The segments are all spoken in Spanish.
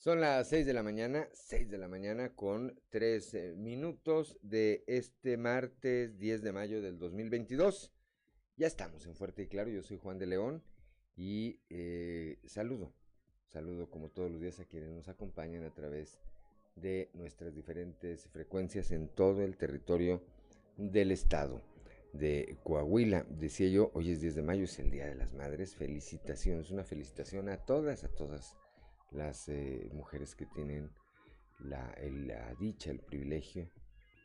Son las 6 de la mañana, 6 de la mañana con 3 eh, minutos de este martes 10 de mayo del 2022. Ya estamos en Fuerte y Claro, yo soy Juan de León y eh, saludo, saludo como todos los días a quienes nos acompañan a través de nuestras diferentes frecuencias en todo el territorio del estado de Coahuila. Decía yo, hoy es 10 de mayo, es el Día de las Madres. Felicitaciones, una felicitación a todas, a todas las eh, mujeres que tienen la, la, dicha, el privilegio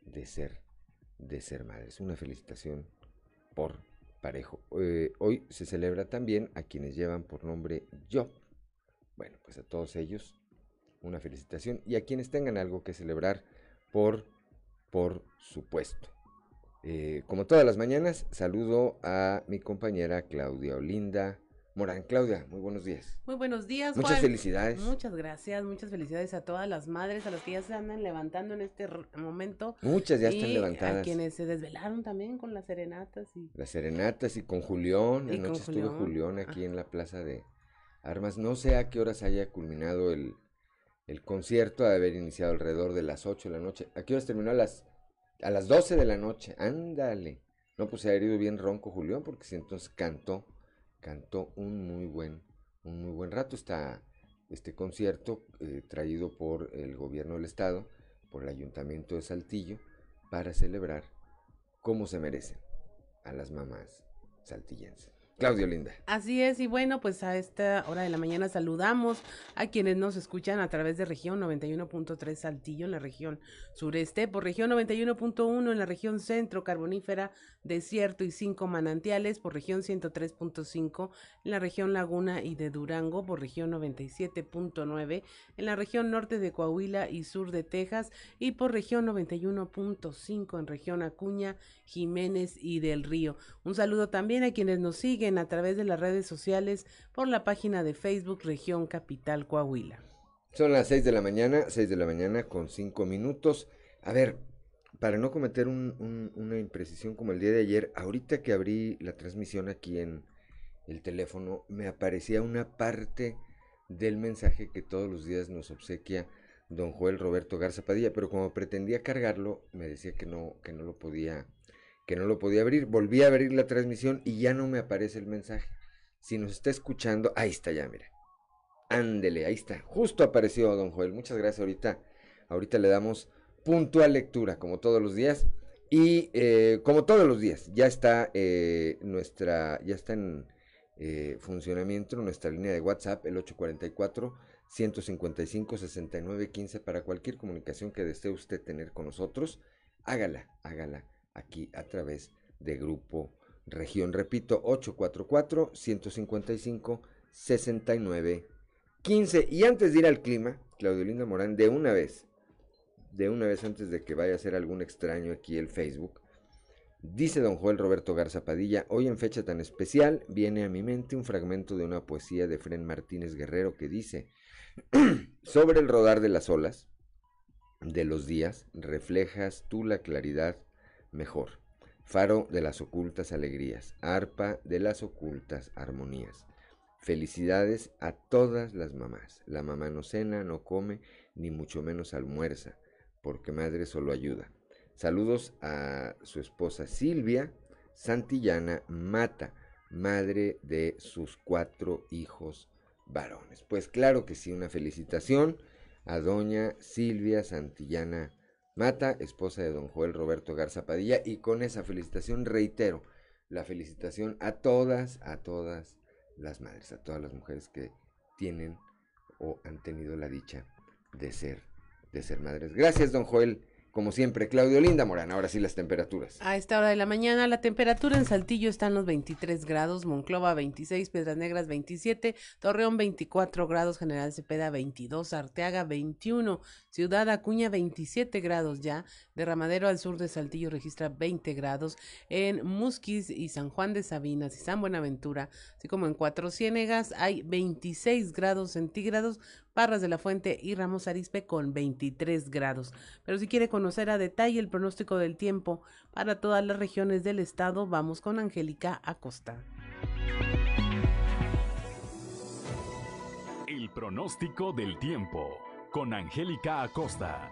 de ser, de ser madres. Una felicitación por parejo. Eh, hoy se celebra también a quienes llevan por nombre Yo. Bueno, pues a todos ellos una felicitación y a quienes tengan algo que celebrar por, por supuesto. Eh, como todas las mañanas, saludo a mi compañera Claudia Olinda Morán. Claudia, muy buenos días. Muy buenos días, Muchas felicidades. Muchas gracias, muchas felicidades a todas las madres, a las que ya se andan levantando en este momento. Muchas ya están levantadas. A quienes se desvelaron también con las serenatas. y Las serenatas y con Julián. Anoche estuvo Julián aquí en la Plaza de Armas. No sé a qué horas haya culminado el, el concierto, de haber iniciado alrededor de las 8 de la noche. ¿A qué horas terminó? A las, a las 12 de la noche. Ándale. No, pues se ha herido bien ronco Julián, porque si entonces cantó cantó un muy buen, un muy buen rato. Está este concierto eh, traído por el gobierno del estado, por el ayuntamiento de Saltillo, para celebrar como se merecen a las mamás saltillenses. Claudio Linda. Así es, y bueno, pues a esta hora de la mañana saludamos a quienes nos escuchan a través de región 91.3 Saltillo en la región sureste, por región 91.1 en la región centro carbonífera, desierto y cinco manantiales, por región 103.5 en la región Laguna y de Durango, por región 97.9 en la región norte de Coahuila y sur de Texas, y por región 91.5 en región Acuña, Jiménez y del Río. Un saludo también a quienes nos siguen a través de las redes sociales por la página de Facebook Región Capital Coahuila. Son las 6 de la mañana, 6 de la mañana con 5 minutos. A ver, para no cometer una imprecisión como el día de ayer, ahorita que abrí la transmisión aquí en el teléfono, me aparecía una parte del mensaje que todos los días nos obsequia don Joel Roberto Garza Padilla, pero como pretendía cargarlo, me decía que no, que no lo podía que no lo podía abrir. Volví a abrir la transmisión y ya no me aparece el mensaje. Si nos está escuchando, ahí está ya, mira. Ándele, ahí está. Justo apareció don Joel. Muchas gracias. Ahorita, ahorita le damos puntual lectura, como todos los días. Y eh, como todos los días, ya está eh, nuestra, ya está en eh, funcionamiento nuestra línea de WhatsApp, el 844 155 6915 para cualquier comunicación que desee usted tener con nosotros. Hágala, hágala aquí a través de Grupo Región. Repito, 844-155-6915. Y antes de ir al clima, Claudio Linda Morán, de una vez, de una vez antes de que vaya a ser algún extraño aquí el Facebook, dice don Joel Roberto Garza Padilla, hoy en fecha tan especial viene a mi mente un fragmento de una poesía de Fren Martínez Guerrero que dice, sobre el rodar de las olas, de los días, reflejas tú la claridad mejor. Faro de las ocultas alegrías, arpa de las ocultas armonías. Felicidades a todas las mamás. La mamá no cena, no come, ni mucho menos almuerza, porque madre solo ayuda. Saludos a su esposa Silvia Santillana Mata, madre de sus cuatro hijos varones. Pues claro que sí, una felicitación a doña Silvia Santillana Mata, esposa de don Joel Roberto Garza Padilla, y con esa felicitación reitero la felicitación a todas, a todas las madres, a todas las mujeres que tienen o han tenido la dicha de ser, de ser madres. Gracias, don Joel, como siempre, Claudio Linda Morán. Ahora sí las temperaturas. A esta hora de la mañana la temperatura en Saltillo está en los 23 grados, Monclova 26, Piedras Negras 27, Torreón 24 grados, General Cepeda 22, Arteaga 21, Ciudad Acuña 27 grados ya, Derramadero al sur de Saltillo registra 20 grados, en Musquis y San Juan de Sabinas y San Buenaventura, así como en Cuatro Ciénegas hay 26 grados centígrados, Parras de la Fuente y Ramos Arispe con 23 grados. Pero si quiere conocer a detalle el pronóstico del tiempo para todas las regiones del estado, vamos con Angélica Acosta. El pronóstico del tiempo con Angélica Acosta.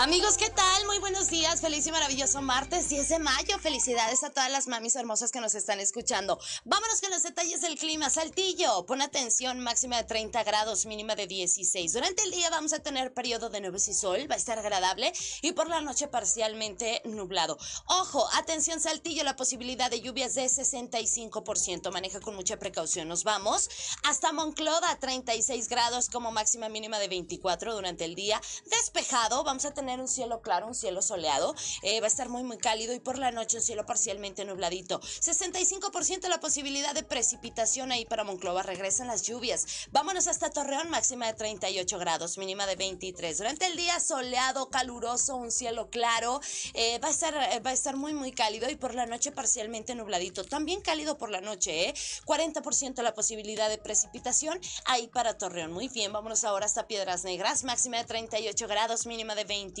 Amigos, ¿qué tal? Muy buenos días. Feliz y maravilloso martes 10 de mayo. Felicidades a todas las mamis hermosas que nos están escuchando. Vámonos con los detalles del clima. Saltillo, pon atención, máxima de 30 grados, mínima de 16. Durante el día vamos a tener periodo de nubes y sol, va a estar agradable y por la noche parcialmente nublado. Ojo, atención Saltillo, la posibilidad de lluvias de 65%. Maneja con mucha precaución. Nos vamos hasta Monclova, 36 grados como máxima mínima de 24 durante el día. Despejado, vamos a tener un cielo claro, un cielo soleado. Eh, va a estar muy, muy cálido y por la noche un cielo parcialmente nubladito. 65% la posibilidad de precipitación ahí para Monclova. Regresan las lluvias. Vámonos hasta Torreón, máxima de 38 grados, mínima de 23. Durante el día soleado, caluroso, un cielo claro. Eh, va, a estar, eh, va a estar muy, muy cálido y por la noche parcialmente nubladito. También cálido por la noche, ¿eh? 40% la posibilidad de precipitación ahí para Torreón. Muy bien, vámonos ahora hasta Piedras Negras, máxima de 38 grados, mínima de 20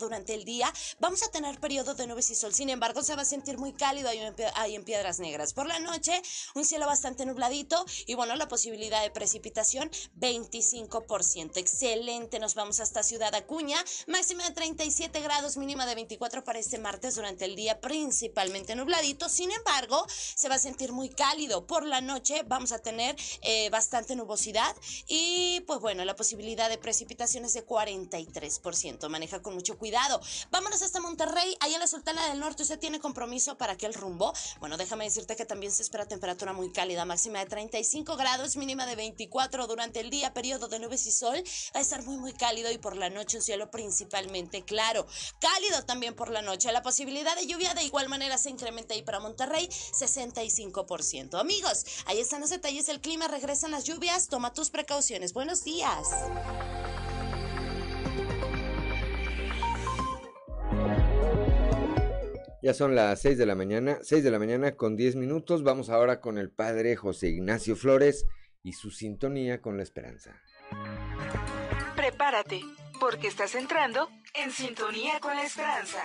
durante el día. Vamos a tener periodo de nubes y sol. Sin embargo, se va a sentir muy cálido ahí en, Piedras Negras. Por la noche, un cielo bastante nubladito y bueno, la posibilidad de precipitación 25%. Excelente. Nos vamos hasta Ciudad Acuña. Máxima de 37 grados, mínima de 24 para este martes durante el día, principalmente nubladito. Sin embargo, se va a sentir muy cálido. Por la noche vamos a tener eh, bastante nubosidad y pues bueno, la posibilidad de precipitación es de 43%. Maneja con mucho cuidado. Vámonos hasta Monterrey, ahí en la Sultana del Norte. ¿Usted tiene compromiso para aquel rumbo? Bueno, déjame decirte que también se espera temperatura muy cálida, máxima de 35 grados, mínima de 24 durante el día, periodo de nubes y sol. Va a estar muy, muy cálido y por la noche un cielo principalmente claro. Cálido también por la noche. La posibilidad de lluvia de igual manera se incrementa ahí para Monterrey, 65%. Amigos, ahí están los detalles del clima. Regresan las lluvias. Toma tus precauciones. Buenos días. Ya son las 6 de la mañana, 6 de la mañana con 10 minutos. Vamos ahora con el padre José Ignacio Flores y su sintonía con la esperanza. Prepárate, porque estás entrando en sintonía con la esperanza.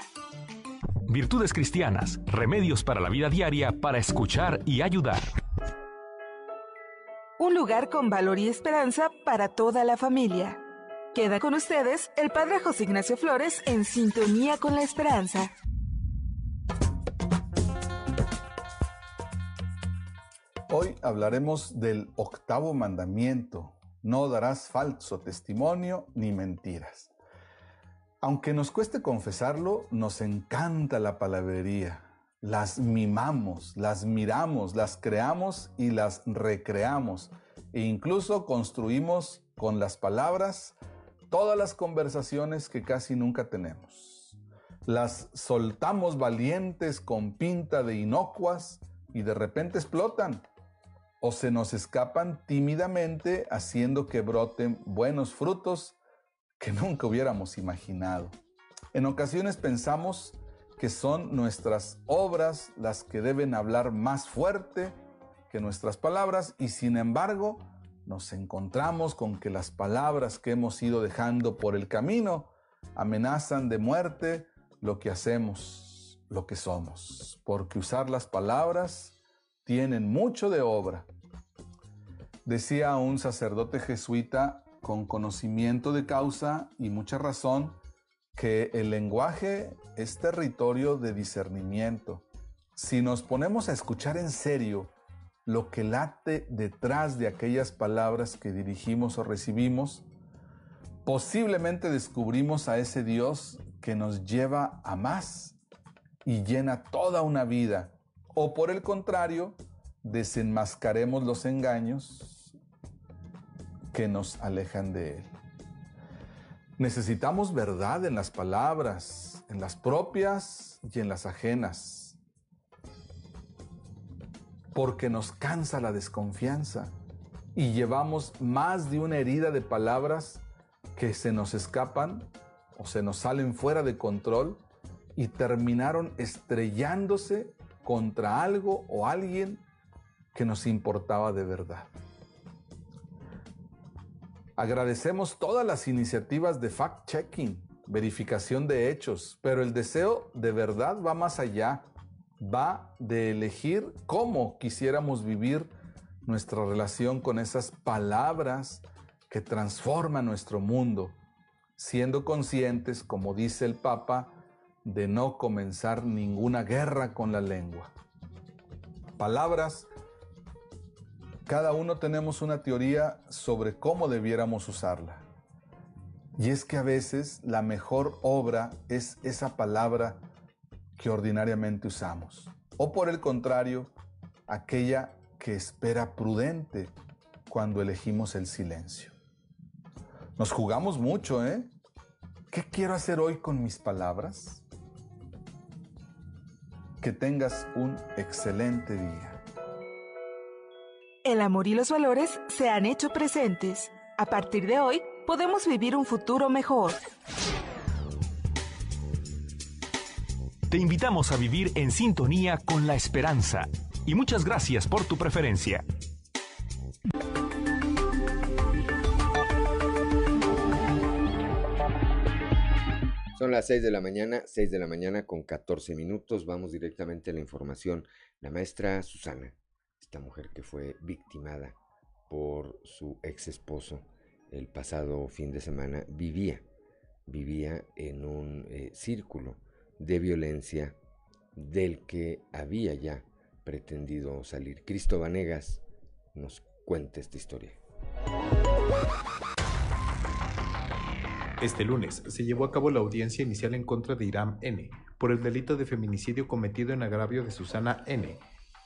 Virtudes cristianas, remedios para la vida diaria para escuchar y ayudar. Un lugar con valor y esperanza para toda la familia. Queda con ustedes el Padre José Ignacio Flores en sintonía con la esperanza. Hoy hablaremos del octavo mandamiento. No darás falso testimonio ni mentiras. Aunque nos cueste confesarlo, nos encanta la palabrería. Las mimamos, las miramos, las creamos y las recreamos. E incluso construimos con las palabras todas las conversaciones que casi nunca tenemos. Las soltamos valientes con pinta de inocuas y de repente explotan o se nos escapan tímidamente haciendo que broten buenos frutos que nunca hubiéramos imaginado. En ocasiones pensamos que son nuestras obras las que deben hablar más fuerte que nuestras palabras y sin embargo nos encontramos con que las palabras que hemos ido dejando por el camino amenazan de muerte lo que hacemos, lo que somos, porque usar las palabras tienen mucho de obra. Decía un sacerdote jesuita con conocimiento de causa y mucha razón que el lenguaje es territorio de discernimiento. Si nos ponemos a escuchar en serio lo que late detrás de aquellas palabras que dirigimos o recibimos, posiblemente descubrimos a ese Dios que nos lleva a más y llena toda una vida. O por el contrario, desenmascaremos los engaños que nos alejan de Él. Necesitamos verdad en las palabras, en las propias y en las ajenas, porque nos cansa la desconfianza y llevamos más de una herida de palabras que se nos escapan o se nos salen fuera de control y terminaron estrellándose contra algo o alguien que nos importaba de verdad. Agradecemos todas las iniciativas de fact-checking, verificación de hechos, pero el deseo de verdad va más allá, va de elegir cómo quisiéramos vivir nuestra relación con esas palabras que transforman nuestro mundo, siendo conscientes, como dice el Papa, de no comenzar ninguna guerra con la lengua. Palabras cada uno tenemos una teoría sobre cómo debiéramos usarla. Y es que a veces la mejor obra es esa palabra que ordinariamente usamos. O por el contrario, aquella que espera prudente cuando elegimos el silencio. Nos jugamos mucho, ¿eh? ¿Qué quiero hacer hoy con mis palabras? Que tengas un excelente día. El amor y los valores se han hecho presentes. A partir de hoy, podemos vivir un futuro mejor. Te invitamos a vivir en sintonía con la esperanza. Y muchas gracias por tu preferencia. Son las 6 de la mañana, 6 de la mañana con 14 minutos. Vamos directamente a la información. La maestra Susana esta mujer que fue victimada por su ex esposo el pasado fin de semana, vivía, vivía en un eh, círculo de violencia del que había ya pretendido salir. Cristo Vanegas nos cuenta esta historia. Este lunes se llevó a cabo la audiencia inicial en contra de Iram N. por el delito de feminicidio cometido en agravio de Susana N.,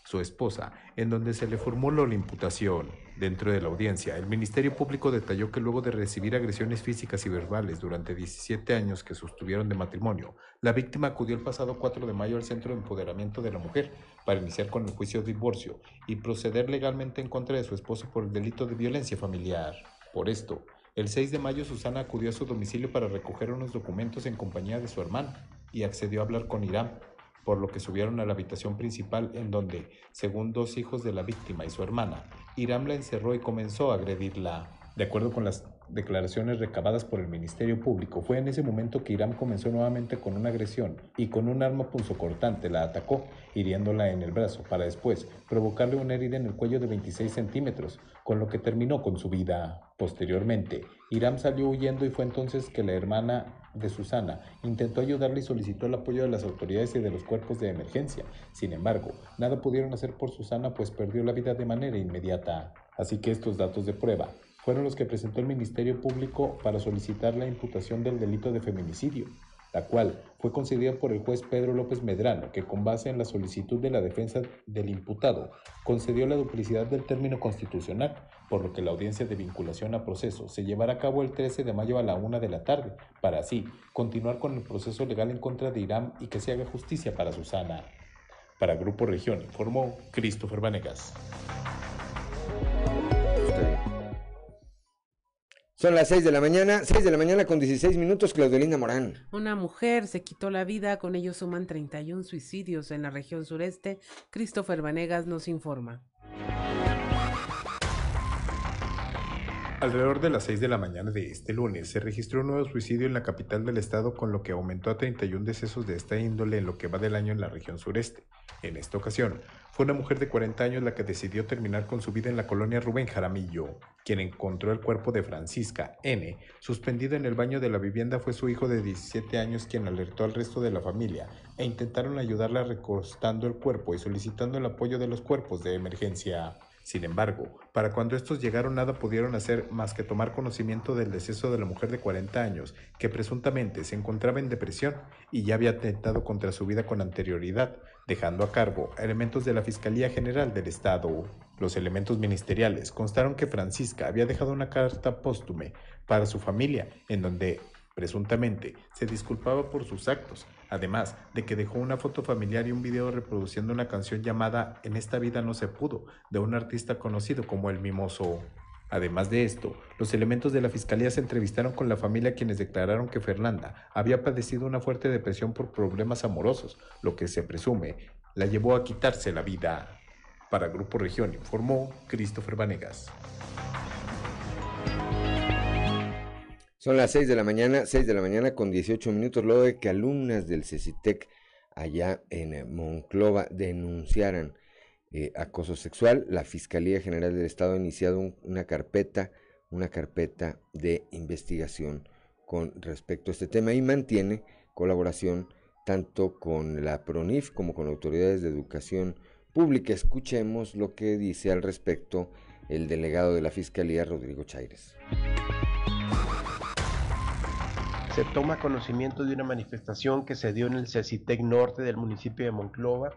su esposa, en donde se le formuló la imputación. Dentro de la audiencia, el Ministerio Público detalló que luego de recibir agresiones físicas y verbales durante 17 años que sostuvieron de matrimonio, la víctima acudió el pasado 4 de mayo al Centro de Empoderamiento de la Mujer para iniciar con el juicio de divorcio y proceder legalmente en contra de su esposo por el delito de violencia familiar. Por esto, el 6 de mayo Susana acudió a su domicilio para recoger unos documentos en compañía de su hermano y accedió a hablar con Irán, por lo que subieron a la habitación principal en donde, según dos hijos de la víctima y su hermana, Iram la encerró y comenzó a agredirla. De acuerdo con las declaraciones recabadas por el Ministerio Público, fue en ese momento que Iram comenzó nuevamente con una agresión y con un arma punzocortante la atacó, hiriéndola en el brazo, para después provocarle una herida en el cuello de 26 centímetros, con lo que terminó con su vida. Posteriormente, Iram salió huyendo y fue entonces que la hermana de Susana intentó ayudarle y solicitó el apoyo de las autoridades y de los cuerpos de emergencia. Sin embargo, nada pudieron hacer por Susana pues perdió la vida de manera inmediata. Así que estos datos de prueba fueron los que presentó el Ministerio Público para solicitar la imputación del delito de feminicidio la cual fue concedida por el juez Pedro López Medrano, que con base en la solicitud de la defensa del imputado concedió la duplicidad del término constitucional, por lo que la audiencia de vinculación a proceso se llevará a cabo el 13 de mayo a la una de la tarde, para así continuar con el proceso legal en contra de Irán y que se haga justicia para Susana. Para Grupo Región informó Christopher Vanegas. Son las 6 de la mañana, 6 de la mañana con 16 minutos, Claudelina Morán. Una mujer se quitó la vida, con ello suman 31 suicidios en la región sureste. Christopher Vanegas nos informa. Alrededor de las 6 de la mañana de este lunes se registró un nuevo suicidio en la capital del estado con lo que aumentó a 31 decesos de esta índole en lo que va del año en la región sureste. En esta ocasión, fue una mujer de 40 años la que decidió terminar con su vida en la colonia Rubén Jaramillo. Quien encontró el cuerpo de Francisca N. suspendido en el baño de la vivienda fue su hijo de 17 años quien alertó al resto de la familia e intentaron ayudarla recostando el cuerpo y solicitando el apoyo de los cuerpos de emergencia. Sin embargo, para cuando estos llegaron nada pudieron hacer más que tomar conocimiento del deceso de la mujer de 40 años, que presuntamente se encontraba en depresión y ya había atentado contra su vida con anterioridad, dejando a cargo elementos de la Fiscalía General del Estado. Los elementos ministeriales constaron que Francisca había dejado una carta póstume para su familia, en donde presuntamente se disculpaba por sus actos, además de que dejó una foto familiar y un video reproduciendo una canción llamada En esta vida no se pudo, de un artista conocido como El Mimoso. Además de esto, los elementos de la fiscalía se entrevistaron con la familia quienes declararon que Fernanda había padecido una fuerte depresión por problemas amorosos, lo que se presume la llevó a quitarse la vida. Para Grupo Región informó Christopher Vanegas. Son las 6 de la mañana, 6 de la mañana con 18 minutos, luego de que alumnas del CECITEC allá en Monclova denunciaran eh, acoso sexual, la Fiscalía General del Estado ha iniciado una carpeta, una carpeta de investigación con respecto a este tema y mantiene colaboración tanto con la PRONIF como con autoridades de educación pública. Escuchemos lo que dice al respecto el delegado de la Fiscalía, Rodrigo Chaires se toma conocimiento de una manifestación que se dio en el CECITEC Norte del municipio de Monclova.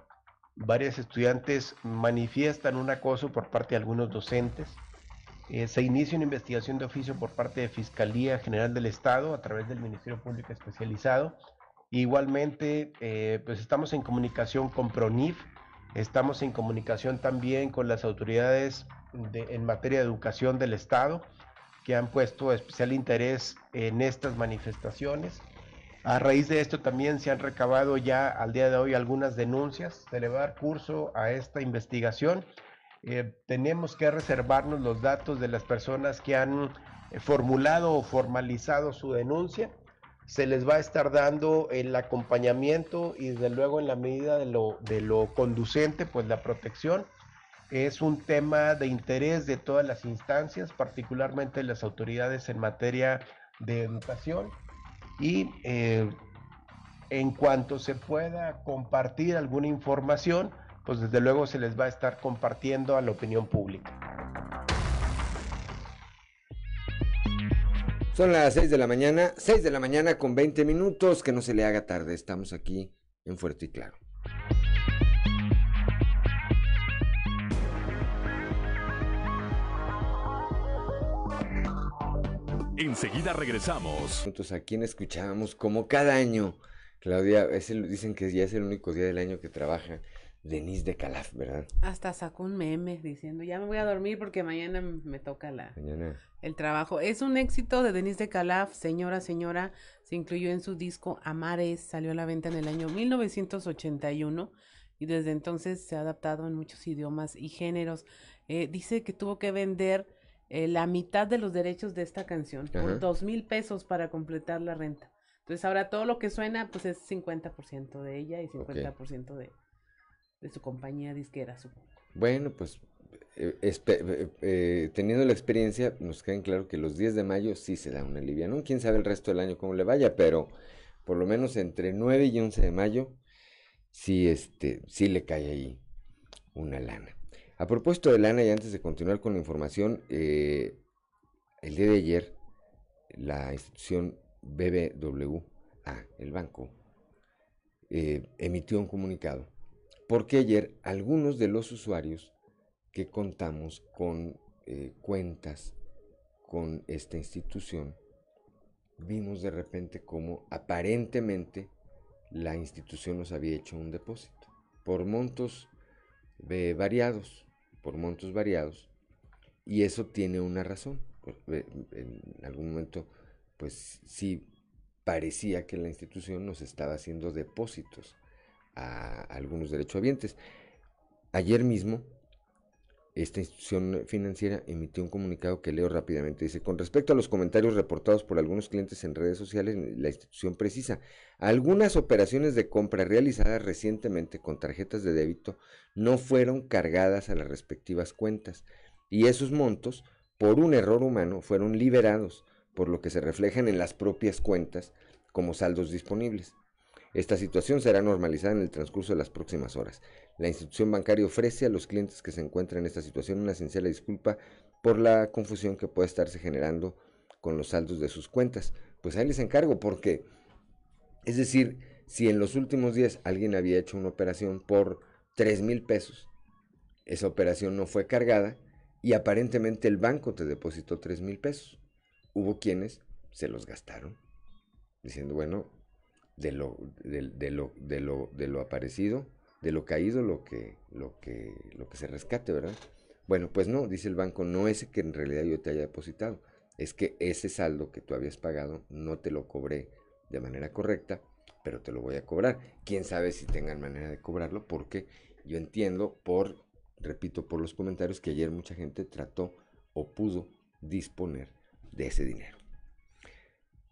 Varias estudiantes manifiestan un acoso por parte de algunos docentes. Eh, se inicia una investigación de oficio por parte de Fiscalía General del Estado a través del Ministerio Público Especializado. Igualmente, eh, pues estamos en comunicación con PRONIF, estamos en comunicación también con las autoridades en materia de educación del Estado que han puesto especial interés en estas manifestaciones. A raíz de esto también se han recabado ya al día de hoy algunas denuncias. A dar curso a esta investigación. Eh, tenemos que reservarnos los datos de las personas que han eh, formulado o formalizado su denuncia. Se les va a estar dando el acompañamiento y desde luego en la medida de lo, de lo conducente, pues la protección es un tema de interés de todas las instancias, particularmente las autoridades en materia de educación. Y eh, en cuanto se pueda compartir alguna información, pues desde luego se les va a estar compartiendo a la opinión pública. Son las 6 de la mañana, 6 de la mañana con 20 minutos, que no se le haga tarde, estamos aquí en Fuerte y Claro. Enseguida regresamos. Entonces, ¿a quién escuchábamos? Como cada año, Claudia, dicen que ya es el único día del año que trabaja Denise de Calaf, ¿verdad? Hasta sacó un meme diciendo, ya me voy a dormir porque mañana me toca la, el trabajo. Es un éxito de Denise de Calaf, señora, señora, se incluyó en su disco Amares, salió a la venta en el año 1981 y desde entonces se ha adaptado en muchos idiomas y géneros. Eh, dice que tuvo que vender eh, la mitad de los derechos de esta canción por dos mil pesos para completar la renta. Entonces ahora todo lo que suena pues es 50% de ella y 50% de, de su compañía disquera, supongo. Bueno, pues eh, eh, teniendo la experiencia, nos queda claro que los 10 de mayo sí se da una ¿no? Quién sabe el resto del año cómo le vaya, pero por lo menos entre 9 y 11 de mayo sí, este, sí le cae ahí una lana. A propósito de lana, y antes de continuar con la información, eh, el día de ayer, la institución BBWA, el banco, eh, emitió un comunicado, porque ayer algunos de los usuarios que contamos con eh, cuentas con esta institución, vimos de repente como aparentemente la institución nos había hecho un depósito por montos variados por montos variados y eso tiene una razón. En algún momento, pues sí parecía que la institución nos estaba haciendo depósitos a algunos derechohabientes. Ayer mismo esta institución financiera emitió un comunicado que leo rápidamente. Dice, con respecto a los comentarios reportados por algunos clientes en redes sociales, la institución precisa, algunas operaciones de compra realizadas recientemente con tarjetas de débito no fueron cargadas a las respectivas cuentas y esos montos, por un error humano, fueron liberados, por lo que se reflejan en las propias cuentas como saldos disponibles. Esta situación será normalizada en el transcurso de las próximas horas. La institución bancaria ofrece a los clientes que se encuentran en esta situación una sincera disculpa por la confusión que puede estarse generando con los saldos de sus cuentas. Pues ahí les encargo porque, es decir, si en los últimos días alguien había hecho una operación por 3 mil pesos, esa operación no fue cargada y aparentemente el banco te depositó 3 mil pesos. Hubo quienes se los gastaron, diciendo, bueno, de lo, de, lo, de, lo, de lo aparecido, de lo caído, lo que, lo, que, lo que se rescate, ¿verdad? Bueno, pues no, dice el banco, no es que en realidad yo te haya depositado, es que ese saldo que tú habías pagado no te lo cobré de manera correcta, pero te lo voy a cobrar. Quién sabe si tengan manera de cobrarlo, porque yo entiendo por, repito, por los comentarios que ayer mucha gente trató o pudo disponer de ese dinero.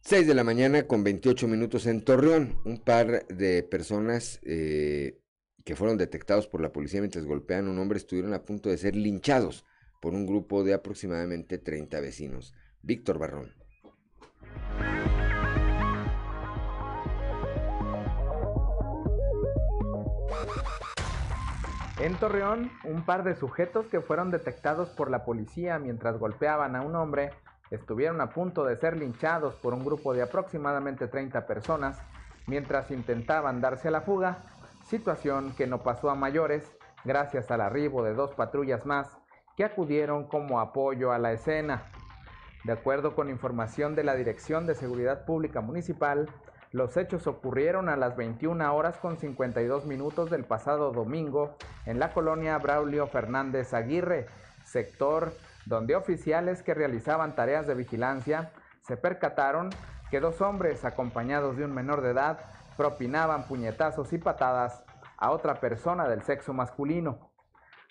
6 de la mañana con 28 minutos en Torreón. Un par de personas eh, que fueron detectados por la policía mientras golpean a un hombre estuvieron a punto de ser linchados por un grupo de aproximadamente 30 vecinos. Víctor Barrón. En Torreón, un par de sujetos que fueron detectados por la policía mientras golpeaban a un hombre estuvieron a punto de ser linchados por un grupo de aproximadamente 30 personas mientras intentaban darse a la fuga, situación que no pasó a mayores gracias al arribo de dos patrullas más que acudieron como apoyo a la escena. De acuerdo con información de la Dirección de Seguridad Pública Municipal, los hechos ocurrieron a las 21 horas con 52 minutos del pasado domingo en la colonia Braulio Fernández Aguirre, sector donde oficiales que realizaban tareas de vigilancia se percataron que dos hombres acompañados de un menor de edad propinaban puñetazos y patadas a otra persona del sexo masculino.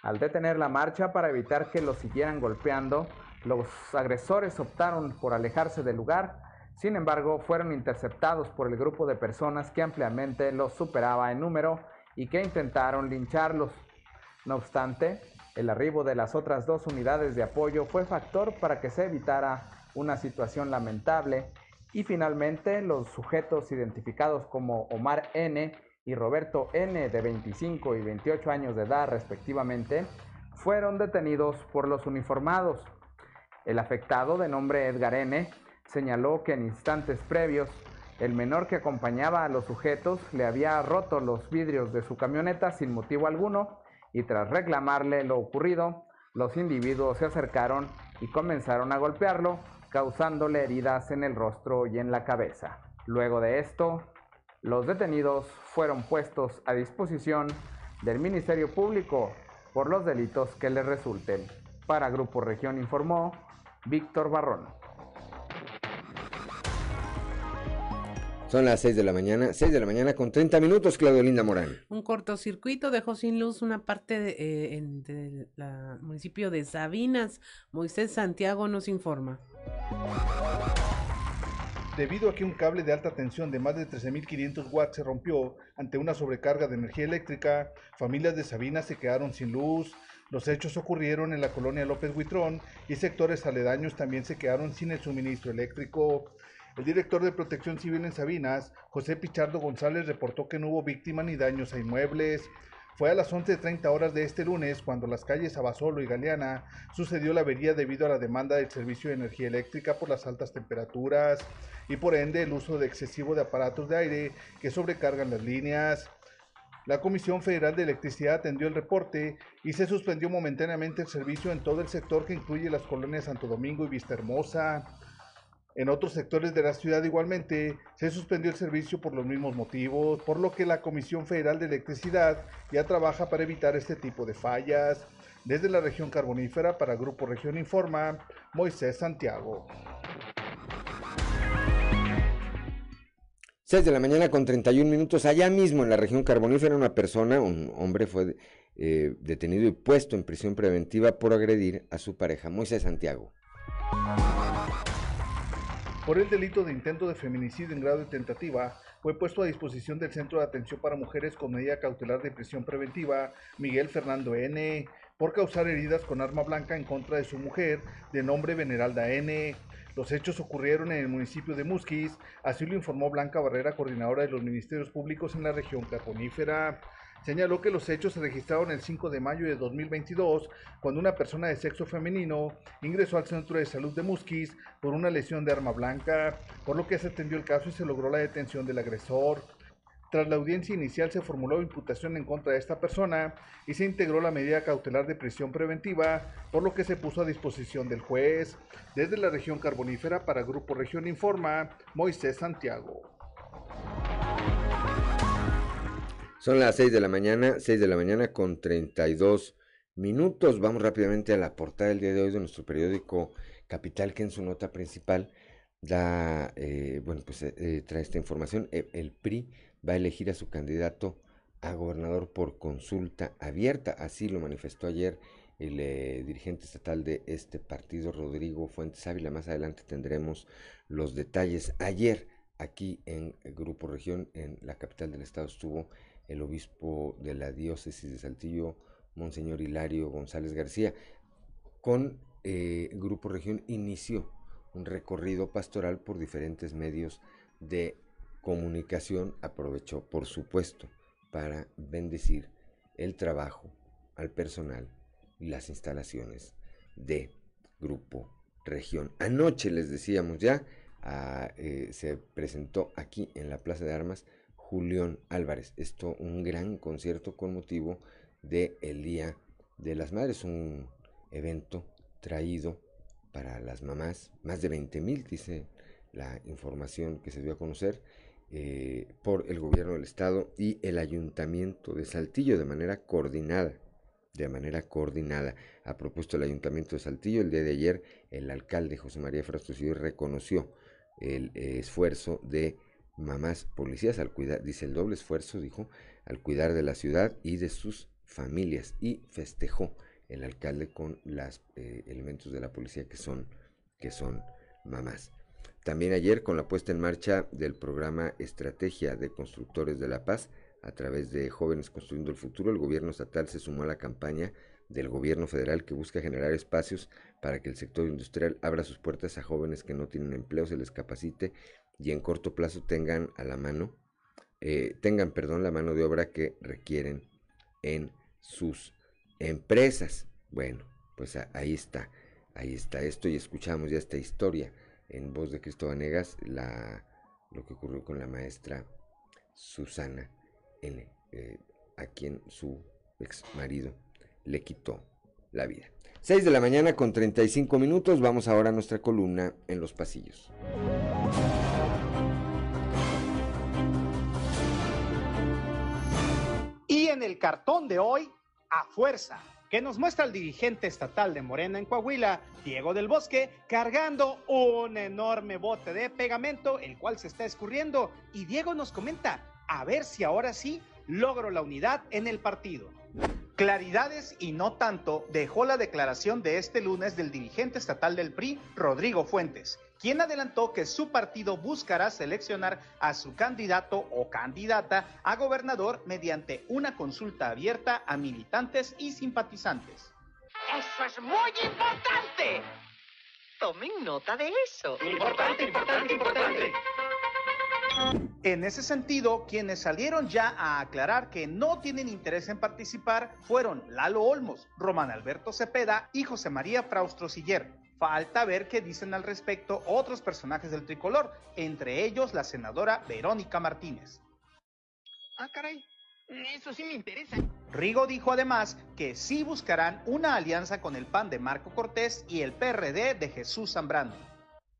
Al detener la marcha para evitar que los siguieran golpeando, los agresores optaron por alejarse del lugar, sin embargo fueron interceptados por el grupo de personas que ampliamente los superaba en número y que intentaron lincharlos. No obstante, el arribo de las otras dos unidades de apoyo fue factor para que se evitara una situación lamentable y finalmente los sujetos identificados como Omar N y Roberto N de 25 y 28 años de edad respectivamente fueron detenidos por los uniformados. El afectado de nombre Edgar N señaló que en instantes previos el menor que acompañaba a los sujetos le había roto los vidrios de su camioneta sin motivo alguno y tras reclamarle lo ocurrido, los individuos se acercaron y comenzaron a golpearlo, causándole heridas en el rostro y en la cabeza. Luego de esto, los detenidos fueron puestos a disposición del Ministerio Público por los delitos que les resulten. Para Grupo Región informó Víctor Barrón. Son las 6 de la mañana, 6 de la mañana con 30 minutos, Claudio Linda Morán. Un cortocircuito dejó sin luz una parte del de, eh, municipio de Sabinas. Moisés Santiago nos informa. Debido a que un cable de alta tensión de más de 13.500 watts se rompió ante una sobrecarga de energía eléctrica, familias de Sabinas se quedaron sin luz. Los hechos ocurrieron en la colonia López Huitrón y sectores aledaños también se quedaron sin el suministro eléctrico. El director de Protección Civil en Sabinas, José Pichardo González, reportó que no hubo víctimas ni daños a inmuebles. Fue a las 11.30 horas de este lunes cuando las calles Abasolo y Galeana sucedió la avería debido a la demanda del servicio de energía eléctrica por las altas temperaturas y por ende el uso de excesivo de aparatos de aire que sobrecargan las líneas. La Comisión Federal de Electricidad atendió el reporte y se suspendió momentáneamente el servicio en todo el sector que incluye las colonias Santo Domingo y Vista Hermosa. En otros sectores de la ciudad igualmente se suspendió el servicio por los mismos motivos, por lo que la Comisión Federal de Electricidad ya trabaja para evitar este tipo de fallas. Desde la región carbonífera para Grupo Región Informa, Moisés Santiago. 6 de la mañana con 31 minutos, allá mismo en la región carbonífera, una persona, un hombre fue eh, detenido y puesto en prisión preventiva por agredir a su pareja, Moisés Santiago por el delito de intento de feminicidio en grado de tentativa, fue puesto a disposición del Centro de Atención para Mujeres con medida cautelar de prisión preventiva Miguel Fernando N. por causar heridas con arma blanca en contra de su mujer de nombre Veneralda N. Los hechos ocurrieron en el municipio de Musquis, así lo informó Blanca Barrera, coordinadora de los ministerios públicos en la región carbonífera. Señaló que los hechos se registraron el 5 de mayo de 2022, cuando una persona de sexo femenino ingresó al centro de salud de Musquis por una lesión de arma blanca, por lo que se atendió el caso y se logró la detención del agresor. Tras la audiencia inicial se formuló imputación en contra de esta persona y se integró la medida cautelar de prisión preventiva, por lo que se puso a disposición del juez. Desde la región carbonífera para Grupo Región Informa, Moisés Santiago. Son las 6 de la mañana, 6 de la mañana con 32 minutos. Vamos rápidamente a la portada del día de hoy de nuestro periódico Capital, que en su nota principal da, eh, bueno, pues eh, eh, trae esta información. E, el PRI va a elegir a su candidato a gobernador por consulta abierta. Así lo manifestó ayer el eh, dirigente estatal de este partido, Rodrigo Fuentes Ávila. Más adelante tendremos los detalles. Ayer, aquí en Grupo Región, en la capital del estado, estuvo el obispo de la diócesis de Saltillo, Monseñor Hilario González García. Con eh, Grupo Región inició un recorrido pastoral por diferentes medios de comunicación aprovechó, por supuesto, para bendecir el trabajo al personal y las instalaciones de Grupo Región. Anoche les decíamos ya, ah, eh, se presentó aquí en la Plaza de Armas Julián Álvarez. Esto un gran concierto con motivo del el Día de las Madres, un evento traído para las mamás, más de 20 mil, dice la información que se dio a conocer, eh, por el gobierno del estado y el ayuntamiento de Saltillo de manera coordinada. De manera coordinada. Ha propuesto el ayuntamiento de Saltillo. El día de ayer el alcalde José María Frastosillo reconoció el eh, esfuerzo de mamás policías al cuidar, dice el doble esfuerzo, dijo, al cuidar de la ciudad y de sus familias y festejó el alcalde con los eh, elementos de la policía que son, que son mamás. También ayer con la puesta en marcha del programa Estrategia de Constructores de la Paz a través de Jóvenes Construyendo el Futuro, el gobierno estatal se sumó a la campaña del gobierno federal que busca generar espacios para que el sector industrial abra sus puertas a jóvenes que no tienen empleo, se les capacite y en corto plazo tengan a la mano, eh, tengan, perdón, la mano de obra que requieren en sus empresas. Bueno, pues ahí está, ahí está esto y escuchamos ya esta historia en voz de Cristóbal Negas la, lo que ocurrió con la maestra Susana N., eh, a quien su ex marido le quitó la vida. 6 de la mañana con 35 minutos, vamos ahora a nuestra columna en los pasillos. Cartón de hoy, a fuerza que nos muestra el dirigente estatal de Morena en Coahuila, Diego del Bosque, cargando un enorme bote de pegamento, el cual se está escurriendo. Y Diego nos comenta, a ver si ahora sí logro la unidad en el partido. Claridades y no tanto dejó la declaración de este lunes del dirigente estatal del PRI, Rodrigo Fuentes, quien adelantó que su partido buscará seleccionar a su candidato o candidata a gobernador mediante una consulta abierta a militantes y simpatizantes. Eso es muy importante. Tomen nota de eso. Importante, importante, importante. En ese sentido, quienes salieron ya a aclarar que no tienen interés en participar fueron Lalo Olmos, Román Alberto Cepeda y José María Fraustro Siller, Falta ver qué dicen al respecto otros personajes del tricolor, entre ellos la senadora Verónica Martínez. Ah, caray, eso sí me interesa. Rigo dijo además que sí buscarán una alianza con el PAN de Marco Cortés y el PRD de Jesús Zambrano.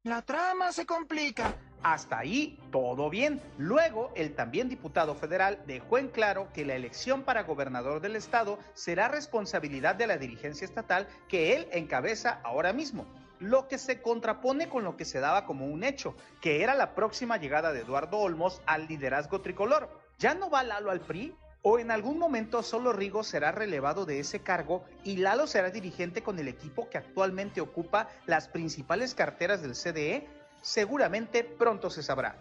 La trama se complica. Hasta ahí todo bien. Luego, el también diputado federal dejó en claro que la elección para gobernador del estado será responsabilidad de la dirigencia estatal que él encabeza ahora mismo, lo que se contrapone con lo que se daba como un hecho, que era la próxima llegada de Eduardo Olmos al liderazgo tricolor. ¿Ya no va Lalo al PRI? ¿O en algún momento solo Rigo será relevado de ese cargo y Lalo será dirigente con el equipo que actualmente ocupa las principales carteras del CDE? Seguramente pronto se sabrá.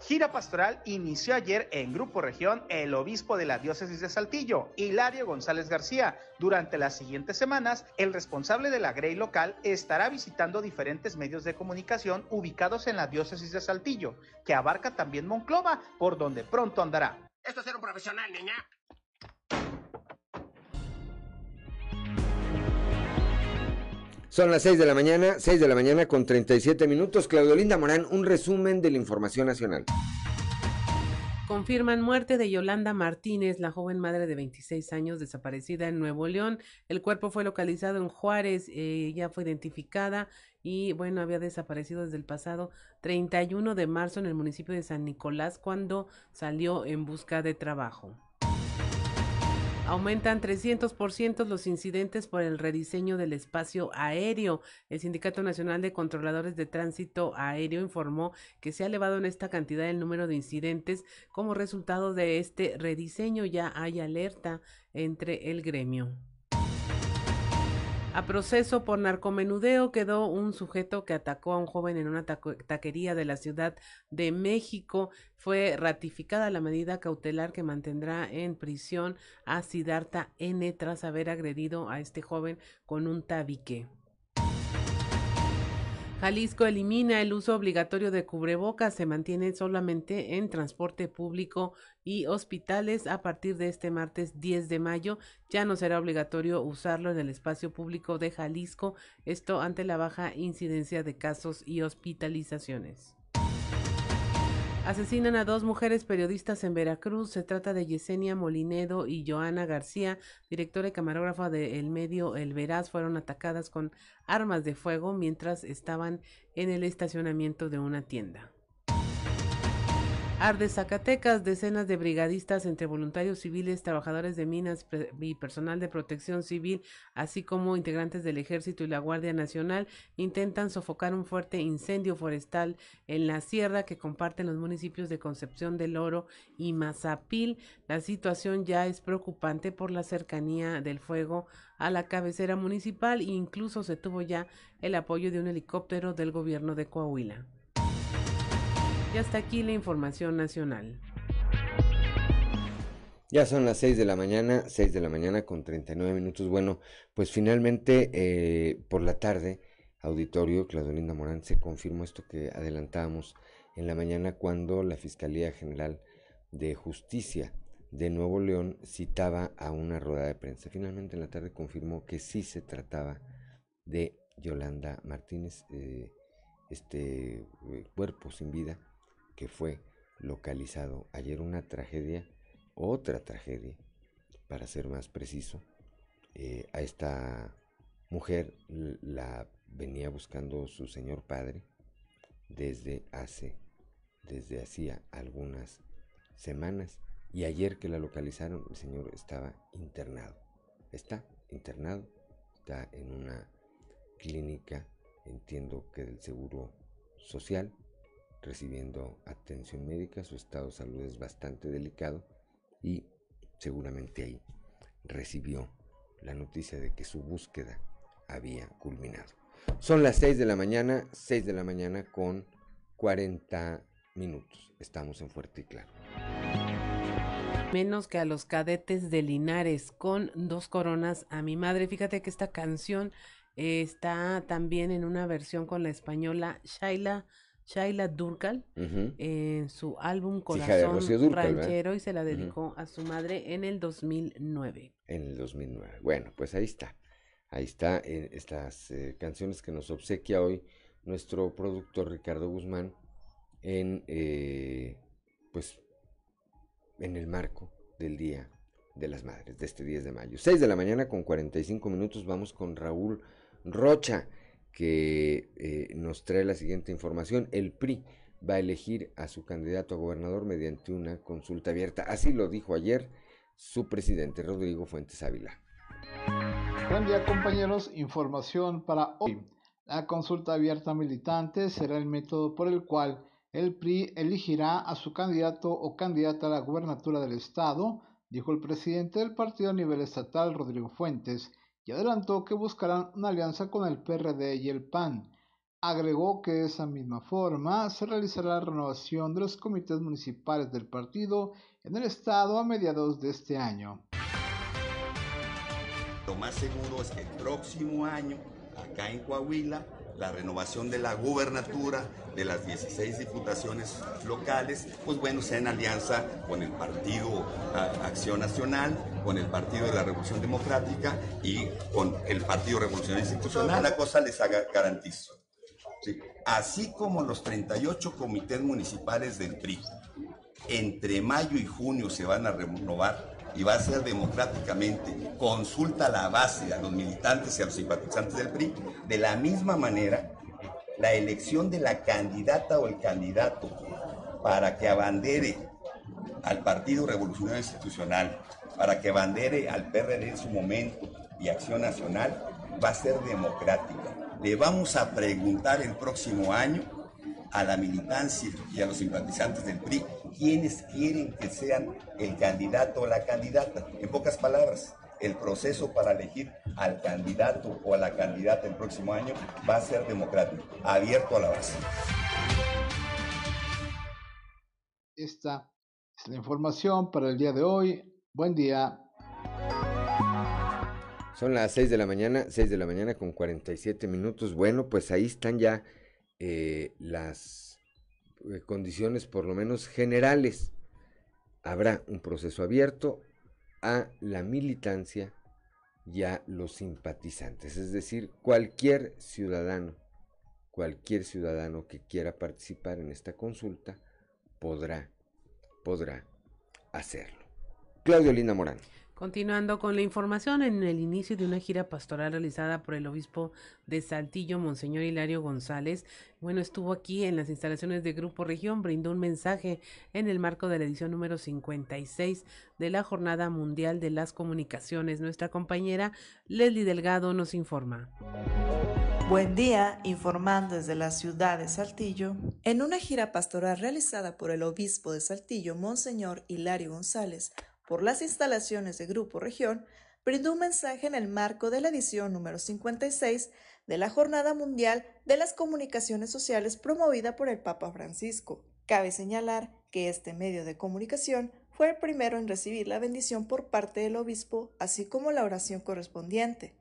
Gira pastoral inició ayer en Grupo Región el obispo de la diócesis de Saltillo, Hilario González García. Durante las siguientes semanas, el responsable de la Grey local estará visitando diferentes medios de comunicación ubicados en la diócesis de Saltillo, que abarca también Monclova, por donde pronto andará. Esto es ser un profesional, niña. Son las 6 de la mañana, 6 de la mañana con 37 minutos. Claudio Linda Morán, un resumen de la información nacional. Confirman muerte de Yolanda Martínez, la joven madre de 26 años desaparecida en Nuevo León. El cuerpo fue localizado en Juárez, eh, ya fue identificada y bueno, había desaparecido desde el pasado 31 de marzo en el municipio de San Nicolás cuando salió en busca de trabajo. Aumentan 300% los incidentes por el rediseño del espacio aéreo. El Sindicato Nacional de Controladores de Tránsito Aéreo informó que se ha elevado en esta cantidad el número de incidentes como resultado de este rediseño. Ya hay alerta entre el gremio. A proceso por narcomenudeo quedó un sujeto que atacó a un joven en una taquería de la Ciudad de México. Fue ratificada la medida cautelar que mantendrá en prisión a Sidarta N tras haber agredido a este joven con un tabique. Jalisco elimina el uso obligatorio de cubrebocas, se mantiene solamente en transporte público y hospitales a partir de este martes 10 de mayo. Ya no será obligatorio usarlo en el espacio público de Jalisco, esto ante la baja incidencia de casos y hospitalizaciones. Asesinan a dos mujeres periodistas en Veracruz. Se trata de Yesenia Molinedo y Joana García, directora y camarógrafa del medio El Veraz. Fueron atacadas con armas de fuego mientras estaban en el estacionamiento de una tienda. Arde Zacatecas, decenas de brigadistas entre voluntarios civiles, trabajadores de minas y personal de protección civil, así como integrantes del Ejército y la Guardia Nacional, intentan sofocar un fuerte incendio forestal en la sierra que comparten los municipios de Concepción del Oro y Mazapil. La situación ya es preocupante por la cercanía del fuego a la cabecera municipal e incluso se tuvo ya el apoyo de un helicóptero del gobierno de Coahuila. Y hasta aquí la información nacional. Ya son las 6 de la mañana, 6 de la mañana con 39 minutos. Bueno, pues finalmente eh, por la tarde, auditorio, Claudio Linda Morán, se confirmó esto que adelantábamos en la mañana cuando la Fiscalía General de Justicia de Nuevo León citaba a una rueda de prensa. Finalmente en la tarde confirmó que sí se trataba de Yolanda Martínez, eh, este eh, cuerpo sin vida que fue localizado ayer una tragedia, otra tragedia, para ser más preciso. Eh, a esta mujer la venía buscando su señor padre desde hace, desde hacía algunas semanas y ayer que la localizaron el señor estaba internado. Está internado, está en una clínica, entiendo que del Seguro Social, recibiendo atención médica, su estado de salud es bastante delicado y seguramente ahí recibió la noticia de que su búsqueda había culminado. Son las 6 de la mañana, 6 de la mañana con 40 minutos. Estamos en Fuerte y Claro. Menos que a los cadetes de Linares con dos coronas a mi madre. Fíjate que esta canción está también en una versión con la española Shaila Shaila Durkal en su álbum Corazón Ranchero y se la dedicó a su madre en el 2009. En el 2009. Bueno, pues ahí está. Ahí está eh, estas eh, canciones que nos obsequia hoy nuestro productor Ricardo Guzmán en eh, pues en el marco del Día de las Madres, de este 10 de mayo. 6 de la mañana con 45 minutos vamos con Raúl Rocha que eh, nos trae la siguiente información. El PRI va a elegir a su candidato a gobernador mediante una consulta abierta. Así lo dijo ayer su presidente, Rodrigo Fuentes Ávila. Buen día compañeros, información para hoy. La consulta abierta militante será el método por el cual el PRI elegirá a su candidato o candidata a la gubernatura del estado, dijo el presidente del partido a nivel estatal, Rodrigo Fuentes, y adelantó que buscarán una alianza con el PRD y el PAN. Agregó que de esa misma forma se realizará la renovación de los comités municipales del partido en el estado a mediados de este año. Lo más seguro es que el próximo año, acá en Coahuila, la renovación de la gubernatura de las 16 diputaciones locales, pues bueno, sea en alianza con el Partido Acción Nacional, con el Partido de la Revolución Democrática y con el Partido Revolucionario Institucional. Una cosa les garantizo. Así como los 38 comités municipales del PRI, entre mayo y junio se van a renovar y va a ser democráticamente consulta a la base, a los militantes y a los simpatizantes del PRI, de la misma manera, la elección de la candidata o el candidato para que abandere al Partido Revolucionario Institucional, para que abandere al PRD en su momento y Acción Nacional, va a ser democrática. Le vamos a preguntar el próximo año a la militancia y a los simpatizantes del PRI quiénes quieren que sean el candidato o la candidata. En pocas palabras, el proceso para elegir al candidato o a la candidata el próximo año va a ser democrático, abierto a la base. Esta es la información para el día de hoy. Buen día. Son las 6 de la mañana, 6 de la mañana con 47 minutos. Bueno, pues ahí están ya eh, las eh, condiciones por lo menos generales. Habrá un proceso abierto a la militancia y a los simpatizantes, es decir, cualquier ciudadano, cualquier ciudadano que quiera participar en esta consulta podrá, podrá hacerlo. Claudio Linda Morán. Continuando con la información, en el inicio de una gira pastoral realizada por el obispo de Saltillo, Monseñor Hilario González, bueno, estuvo aquí en las instalaciones de Grupo Región, brindó un mensaje en el marco de la edición número 56 de la Jornada Mundial de las Comunicaciones. Nuestra compañera Leslie Delgado nos informa. Buen día, informando desde la ciudad de Saltillo. En una gira pastoral realizada por el obispo de Saltillo, Monseñor Hilario González, por las instalaciones de Grupo Región, brindó un mensaje en el marco de la edición número 56 de la Jornada Mundial de las Comunicaciones Sociales promovida por el Papa Francisco. Cabe señalar que este medio de comunicación fue el primero en recibir la bendición por parte del obispo, así como la oración correspondiente.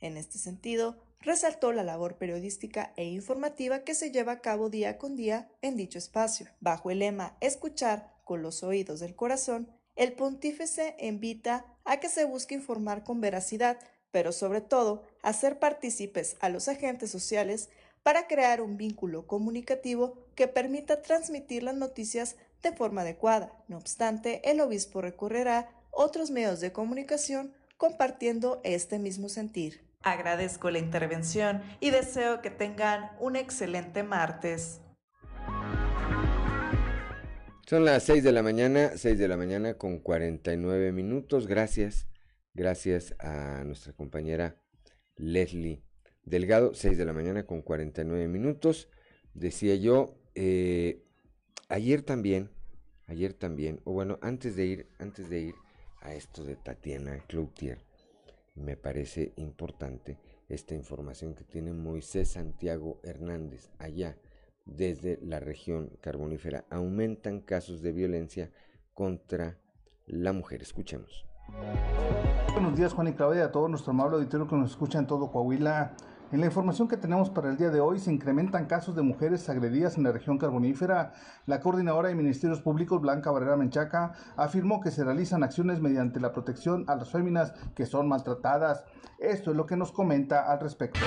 En este sentido, resaltó la labor periodística e informativa que se lleva a cabo día con día en dicho espacio, bajo el lema Escuchar con los oídos del corazón el pontífice invita a que se busque informar con veracidad, pero sobre todo hacer partícipes a los agentes sociales para crear un vínculo comunicativo que permita transmitir las noticias de forma adecuada. No obstante, el obispo recorrerá otros medios de comunicación compartiendo este mismo sentir. Agradezco la intervención y deseo que tengan un excelente martes. Son las 6 de la mañana, 6 de la mañana con 49 minutos. Gracias, gracias a nuestra compañera Leslie Delgado, 6 de la mañana con 49 minutos. Decía yo, eh, ayer también, ayer también, o bueno, antes de ir, antes de ir a esto de Tatiana Cloutier, me parece importante esta información que tiene Moisés Santiago Hernández allá desde la región carbonífera. Aumentan casos de violencia contra la mujer. Escuchemos. Buenos días Juan y Claudia, a todo nuestro amable auditorio que nos escucha en todo Coahuila. En la información que tenemos para el día de hoy se incrementan casos de mujeres agredidas en la región carbonífera. La coordinadora de Ministerios Públicos, Blanca Barrera Menchaca, afirmó que se realizan acciones mediante la protección a las féminas que son maltratadas. Esto es lo que nos comenta al respecto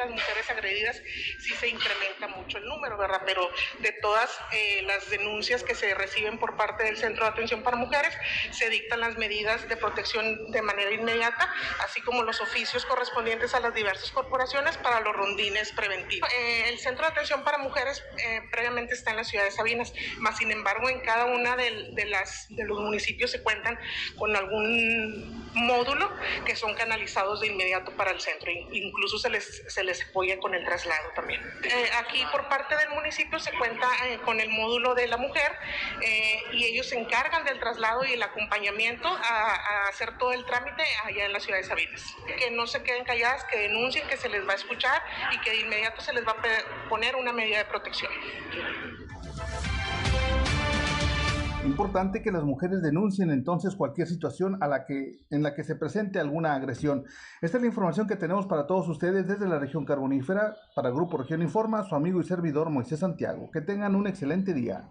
las mujeres agredidas sí se incrementa mucho el número, ¿verdad? Pero de todas eh, las denuncias que se reciben por parte del Centro de Atención para Mujeres, se dictan las medidas de protección de manera inmediata, así como los oficios correspondientes a las diversas corporaciones para los rondines preventivos. Eh, el Centro de Atención para Mujeres eh, previamente está en la ciudad de Sabinas, más sin embargo en cada una de, de, las, de los municipios se cuentan con algún módulo que son canalizados de inmediato para el centro incluso se les, se les apoya con el traslado también. Eh, aquí por parte del municipio se cuenta eh, con el módulo de la mujer eh, y ellos se encargan del traslado y el acompañamiento a, hacer todo el trámite allá en la ciudad de Sabinas. Que no se queden calladas, que denuncien, que se les va a escuchar y que de inmediato se les va a poner una medida de protección importante que las mujeres denuncien entonces cualquier situación a la que, en la que se presente alguna agresión. Esta es la información que tenemos para todos ustedes desde la región carbonífera. Para Grupo Región Informa, su amigo y servidor Moisés Santiago. Que tengan un excelente día.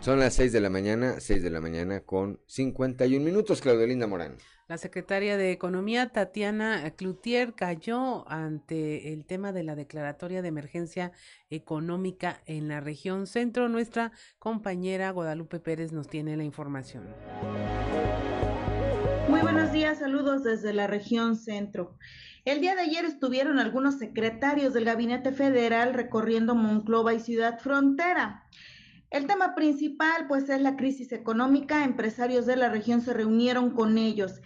Son las 6 de la mañana, 6 de la mañana con 51 minutos, Claudio Linda Morán. La secretaria de Economía, Tatiana Cloutier, cayó ante el tema de la declaratoria de emergencia económica en la región centro. Nuestra compañera Guadalupe Pérez nos tiene la información. Muy buenos días, saludos desde la región centro. El día de ayer estuvieron algunos secretarios del Gabinete Federal recorriendo Monclova y Ciudad Frontera. El tema principal, pues, es la crisis económica. Empresarios de la región se reunieron con ellos.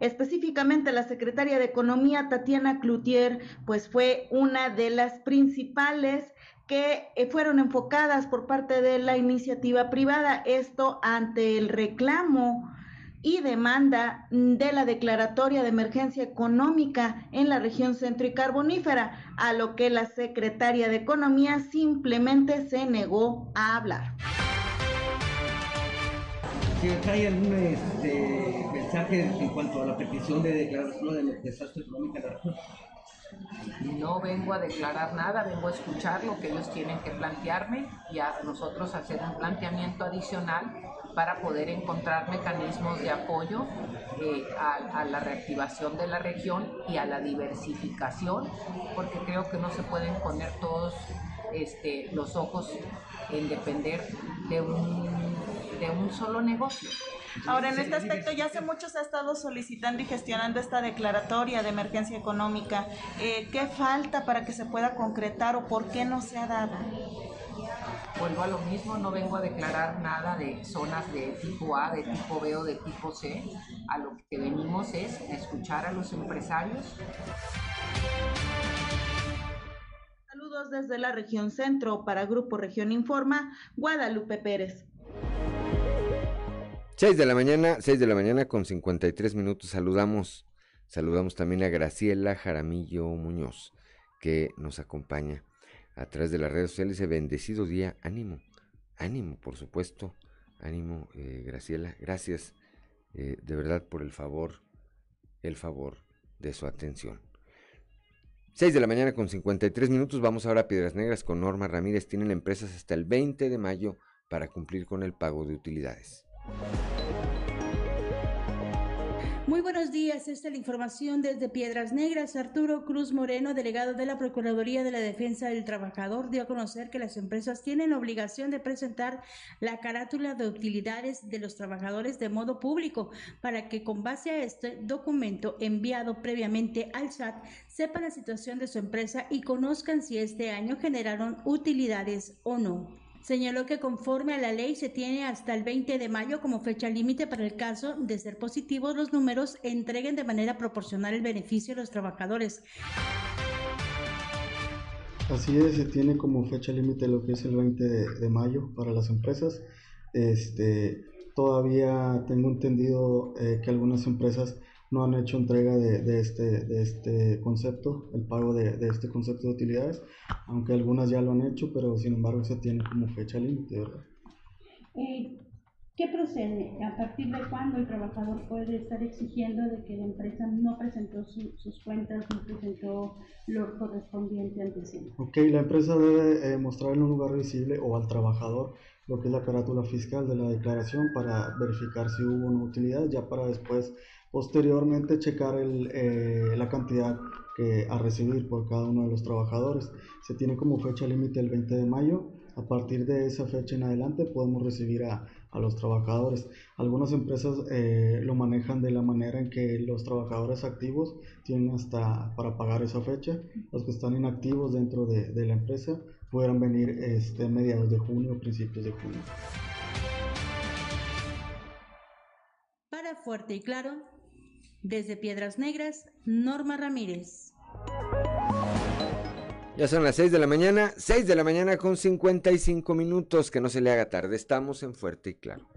Específicamente la secretaria de Economía, Tatiana Cloutier, pues fue una de las principales que eh, fueron enfocadas por parte de la iniciativa privada. Esto ante el reclamo y demanda de la declaratoria de emergencia económica en la región centro y carbonífera, a lo que la secretaria de Economía simplemente se negó a hablar. ¿Hay algún este, mensaje en cuanto a la petición de declaración de desastre económica de la región? No vengo a declarar nada, vengo a escuchar lo que ellos tienen que plantearme y a nosotros hacer un planteamiento adicional para poder encontrar mecanismos de apoyo eh, a, la reactivación de la región y a la diversificación, porque creo que no se pueden poner todos este, los ojos en depender de un, de un solo negocio. Ahora, en este aspecto ya hace mucho se ha estado solicitando y gestionando esta declaratoria de emergencia económica. Eh, ¿Qué falta para que se pueda concretar o por qué no se ha dado? Vuelvo a lo mismo, no vengo a declarar nada de zonas de tipo A, de tipo B o de tipo C. A lo que venimos es a escuchar a los empresarios. Saludos desde la región centro para Grupo Región Informa, Guadalupe Pérez. 6 de la mañana, 6 de la mañana con 53 minutos. Saludamos, saludamos también a Graciela Jaramillo Muñoz, que nos acompaña a través de las redes sociales. Ese bendecido día, ánimo, ánimo, por supuesto, ánimo, eh, Graciela, gracias eh, de verdad por el favor, el favor de su atención. 6 de la mañana con 53 minutos, vamos ahora a Piedras Negras con Norma Ramírez. Tienen empresas hasta el 20 de mayo para cumplir con el pago de utilidades. Muy buenos días, esta es la información desde Piedras Negras. Arturo Cruz Moreno, delegado de la Procuraduría de la Defensa del Trabajador, dio a conocer que las empresas tienen obligación de presentar la carátula de utilidades de los trabajadores de modo público para que con base a este documento enviado previamente al SAT sepan la situación de su empresa y conozcan si este año generaron utilidades o no. Señaló que conforme a la ley se tiene hasta el 20 de mayo como fecha límite para el caso de ser positivos los números entreguen de manera proporcional el beneficio a los trabajadores. Así es, se tiene como fecha límite lo que es el 20 de, mayo para las empresas. Este, todavía tengo entendido eh, que algunas empresas no han hecho entrega de, este, de este concepto, el pago de, este concepto de utilidades, aunque algunas ya lo han hecho, pero sin embargo se tiene como fecha límite, ¿verdad? Eh, ¿Qué procede? ¿A partir de cuándo el trabajador puede estar exigiendo de que la empresa no presentó sus cuentas, no presentó lo correspondiente ante sí? Ok, la empresa debe eh, mostrar en un lugar visible o al trabajador lo que es la carátula fiscal de la declaración para verificar si hubo una utilidad, ya para después Posteriormente checar el, eh, la cantidad que a recibir por cada uno de los trabajadores. Se tiene como fecha límite el 20 de mayo. A partir de esa fecha en adelante podemos recibir a, a los trabajadores. Algunas empresas eh, lo manejan de la manera en que los trabajadores activos tienen hasta para pagar esa fecha. Los que están inactivos dentro de, de la empresa puedan venir este, mediados de junio o principios de junio. Para Fuerte y Claro, desde Piedras Negras, Norma Ramírez. Ya son las 6 de la mañana, 6 de la mañana con 55 minutos, que no se le haga tarde, estamos en Fuerte y Claro.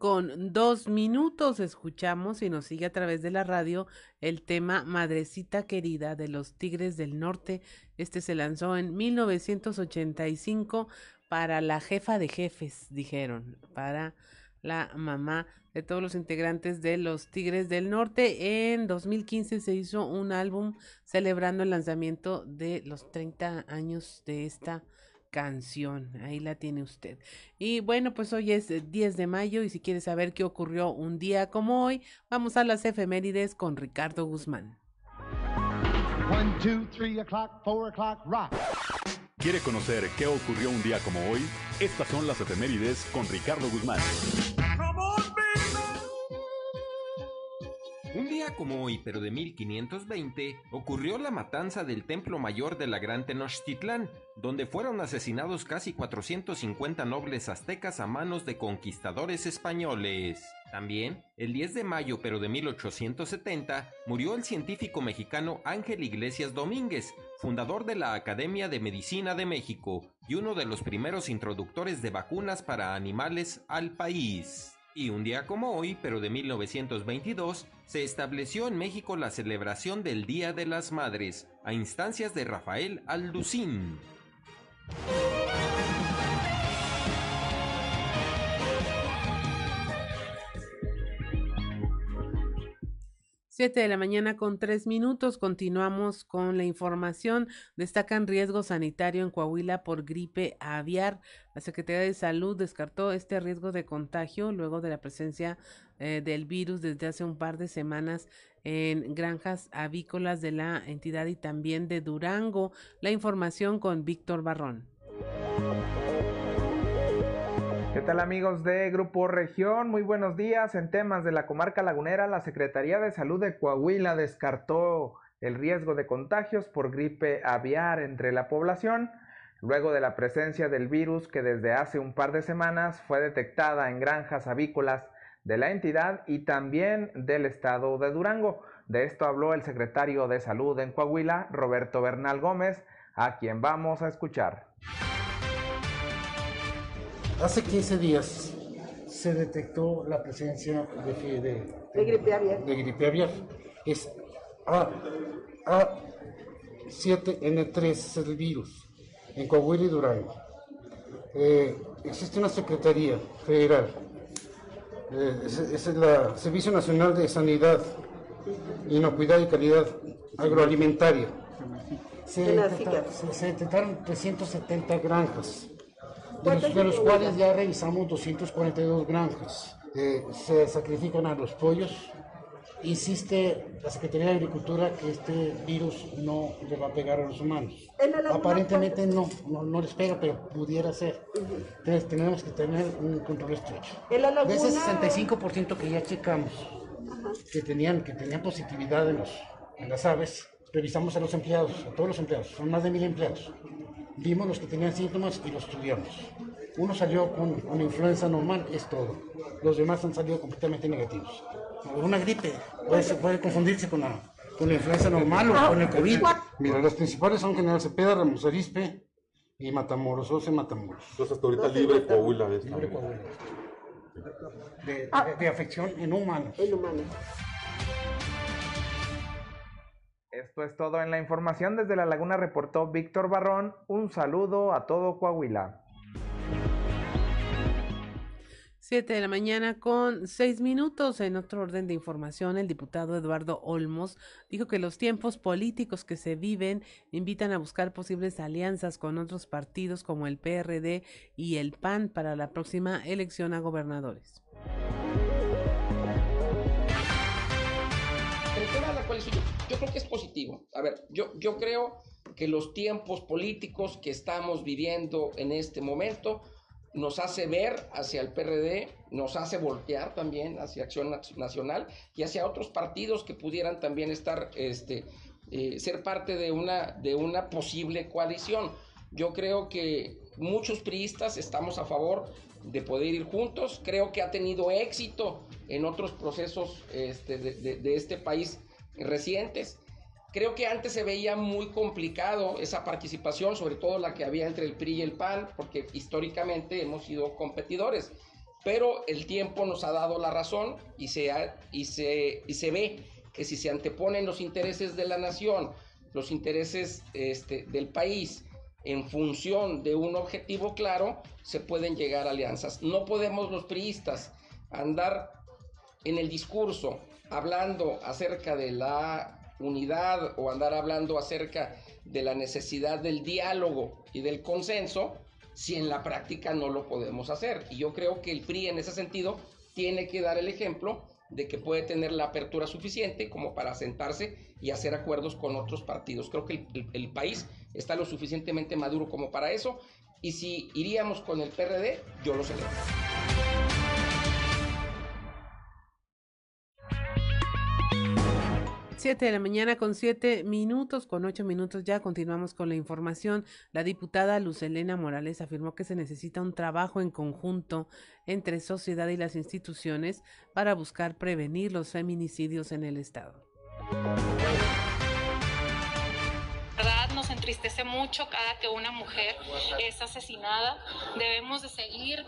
con dos minutos escuchamos y nos sigue a través de la radio el tema Madrecita Querida de los Tigres del Norte. Este se lanzó en 1985 para la jefa de jefes, dijeron, para la mamá de todos los integrantes de los Tigres del Norte. En 2015 se hizo un álbum celebrando el lanzamiento de los 30 años de esta canción. Ahí la tiene usted. Y bueno, pues hoy es 10 de mayo y si quiere saber qué ocurrió un día como hoy, vamos a las efemérides con Ricardo Guzmán. ¿Quiere conocer qué ocurrió un día como hoy? Estas son las efemérides con Ricardo Guzmán. Un día como hoy, pero de 1520, ocurrió la matanza del Templo Mayor de la Gran Tenochtitlán, donde fueron asesinados casi 450 nobles aztecas a manos de conquistadores españoles. También, el 10 de mayo pero de 1870, murió el científico mexicano Ángel Iglesias Domínguez, fundador de la Academia de Medicina de México y uno de los primeros introductores de vacunas para animales al país. Y un día como hoy, pero de 1922, se estableció en México la celebración del Día de las Madres, a instancias de Rafael Alducín. 7 de la mañana con tres minutos. Continuamos con la información. Destacan riesgo sanitario en Coahuila por gripe aviar. La Secretaría de Salud descartó este riesgo de contagio luego de la presencia eh, del virus desde hace un par de semanas en granjas avícolas de la entidad y también de Durango. La información con Víctor Barrón. ¿Qué tal amigos de Grupo Región? Muy buenos días. En temas de la comarca lagunera, la Secretaría de Salud de Coahuila descartó el riesgo de contagios por gripe aviar entre la población, luego de la presencia del virus que desde hace un par de semanas fue detectada en granjas avícolas de la entidad y también del estado de Durango. De esto habló el secretario de Salud en Coahuila, Roberto Bernal Gómez, a quien vamos a escuchar. Hace 15 días se detectó la presencia de, de, gripe aviar. De gripe aviar. Es A, A7N3 es el virus en Coahuila y Durango. Eh, existe una Secretaría Federal, eh, es, el Servicio Nacional de Sanidad, Inocuidad y Calidad Agroalimentaria. Se, se detectaron 370 granjas de los, cuales ya revisamos 242 granjas. Eh, se sacrifican a los pollos. Insiste la Secretaría de Agricultura que este virus no le va a pegar a los humanos. Aparentemente no, no, les pega, pero pudiera ser. Entonces tenemos que tener un control estrecho. De ese 65% que ya checamos, que tenían, que tenían positividad en, los, en las aves, revisamos a los empleados, a todos los empleados, son más de mil empleados vimos los que tenían síntomas y los estudiamos. Uno salió con una influenza normal, es todo. Los demás han salido completamente negativos. Una gripe puede, puede confundirse con la, con la influenza normal o con el COVID. Mira, las principales son General Cepeda, Ramos Arispe y Matamoros, 12 Matamoros. Entonces hasta ahorita libre Coahuila de Libre Coahuila. De, de, de, afección en humanos. En humanos. Esto es todo en la información. Desde La Laguna reportó Víctor Barrón. Un saludo a todo Coahuila. Siete de la mañana con seis minutos. En otro orden de información, el diputado Eduardo Olmos dijo que los tiempos políticos que se viven invitan a buscar posibles alianzas con otros partidos como el PRD y el PAN para la próxima elección a gobernadores. Yo creo que es positivo. A ver, yo, yo creo que los tiempos políticos que estamos viviendo en este momento nos hace ver hacia el PRD, nos hace voltear también hacia Acción Nacional y hacia otros partidos que pudieran también estar, este, eh, ser parte de una, de una posible coalición. Yo creo que muchos priistas estamos a favor de poder ir juntos. Creo que ha tenido éxito en otros procesos este, de, de este país recientes. Creo que antes se veía muy complicado esa participación, sobre todo la que había entre el PRI y el PAN, porque históricamente hemos sido competidores. pero el tiempo nos ha dado la razón y se, y se, y se ve que si se anteponen los intereses de la nación, los intereses este, del país, en función de un objetivo claro, se pueden llegar a alianzas. No podemos los priistas andar en el discurso hablando acerca de la unidad o andar hablando acerca de la necesidad del diálogo y del consenso si en la práctica no lo podemos hacer. Y yo creo que el PRI en ese sentido tiene que dar el ejemplo de que puede tener la apertura suficiente como para sentarse y hacer acuerdos con otros partidos. Creo que el, el país está lo suficientemente maduro como para eso. Y si iríamos con el PRD, yo lo celebro. 7 de la mañana con 7 minutos, con 8 minutos ya continuamos con la información. La diputada Luz Elena Morales afirmó que se necesita un trabajo en conjunto entre sociedad y las instituciones para buscar prevenir los feminicidios en el Estado entristece mucho cada que una mujer es asesinada. Debemos de seguir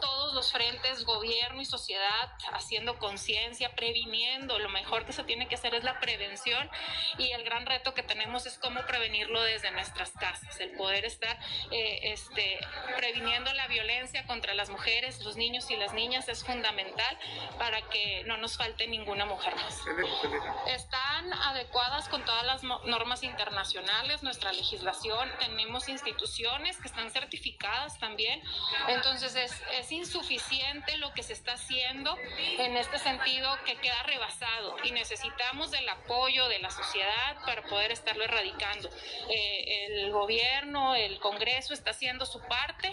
todos los frentes, gobierno y sociedad, haciendo conciencia, previniendo. Lo mejor que se tiene que hacer es la prevención y el gran reto que tenemos es cómo prevenirlo desde nuestras casas. El poder estar eh, este, previniendo la violencia contra las mujeres, los niños y las niñas es fundamental para que no nos falte ninguna mujer más. Están adecuadas con todas las normas internacionales nuestra legislación, tenemos instituciones que están certificadas también, entonces es, es insuficiente lo que se está haciendo en este sentido que queda rebasado y necesitamos del apoyo de la sociedad para poder estarlo erradicando. Eh, el gobierno, el Congreso está haciendo su parte,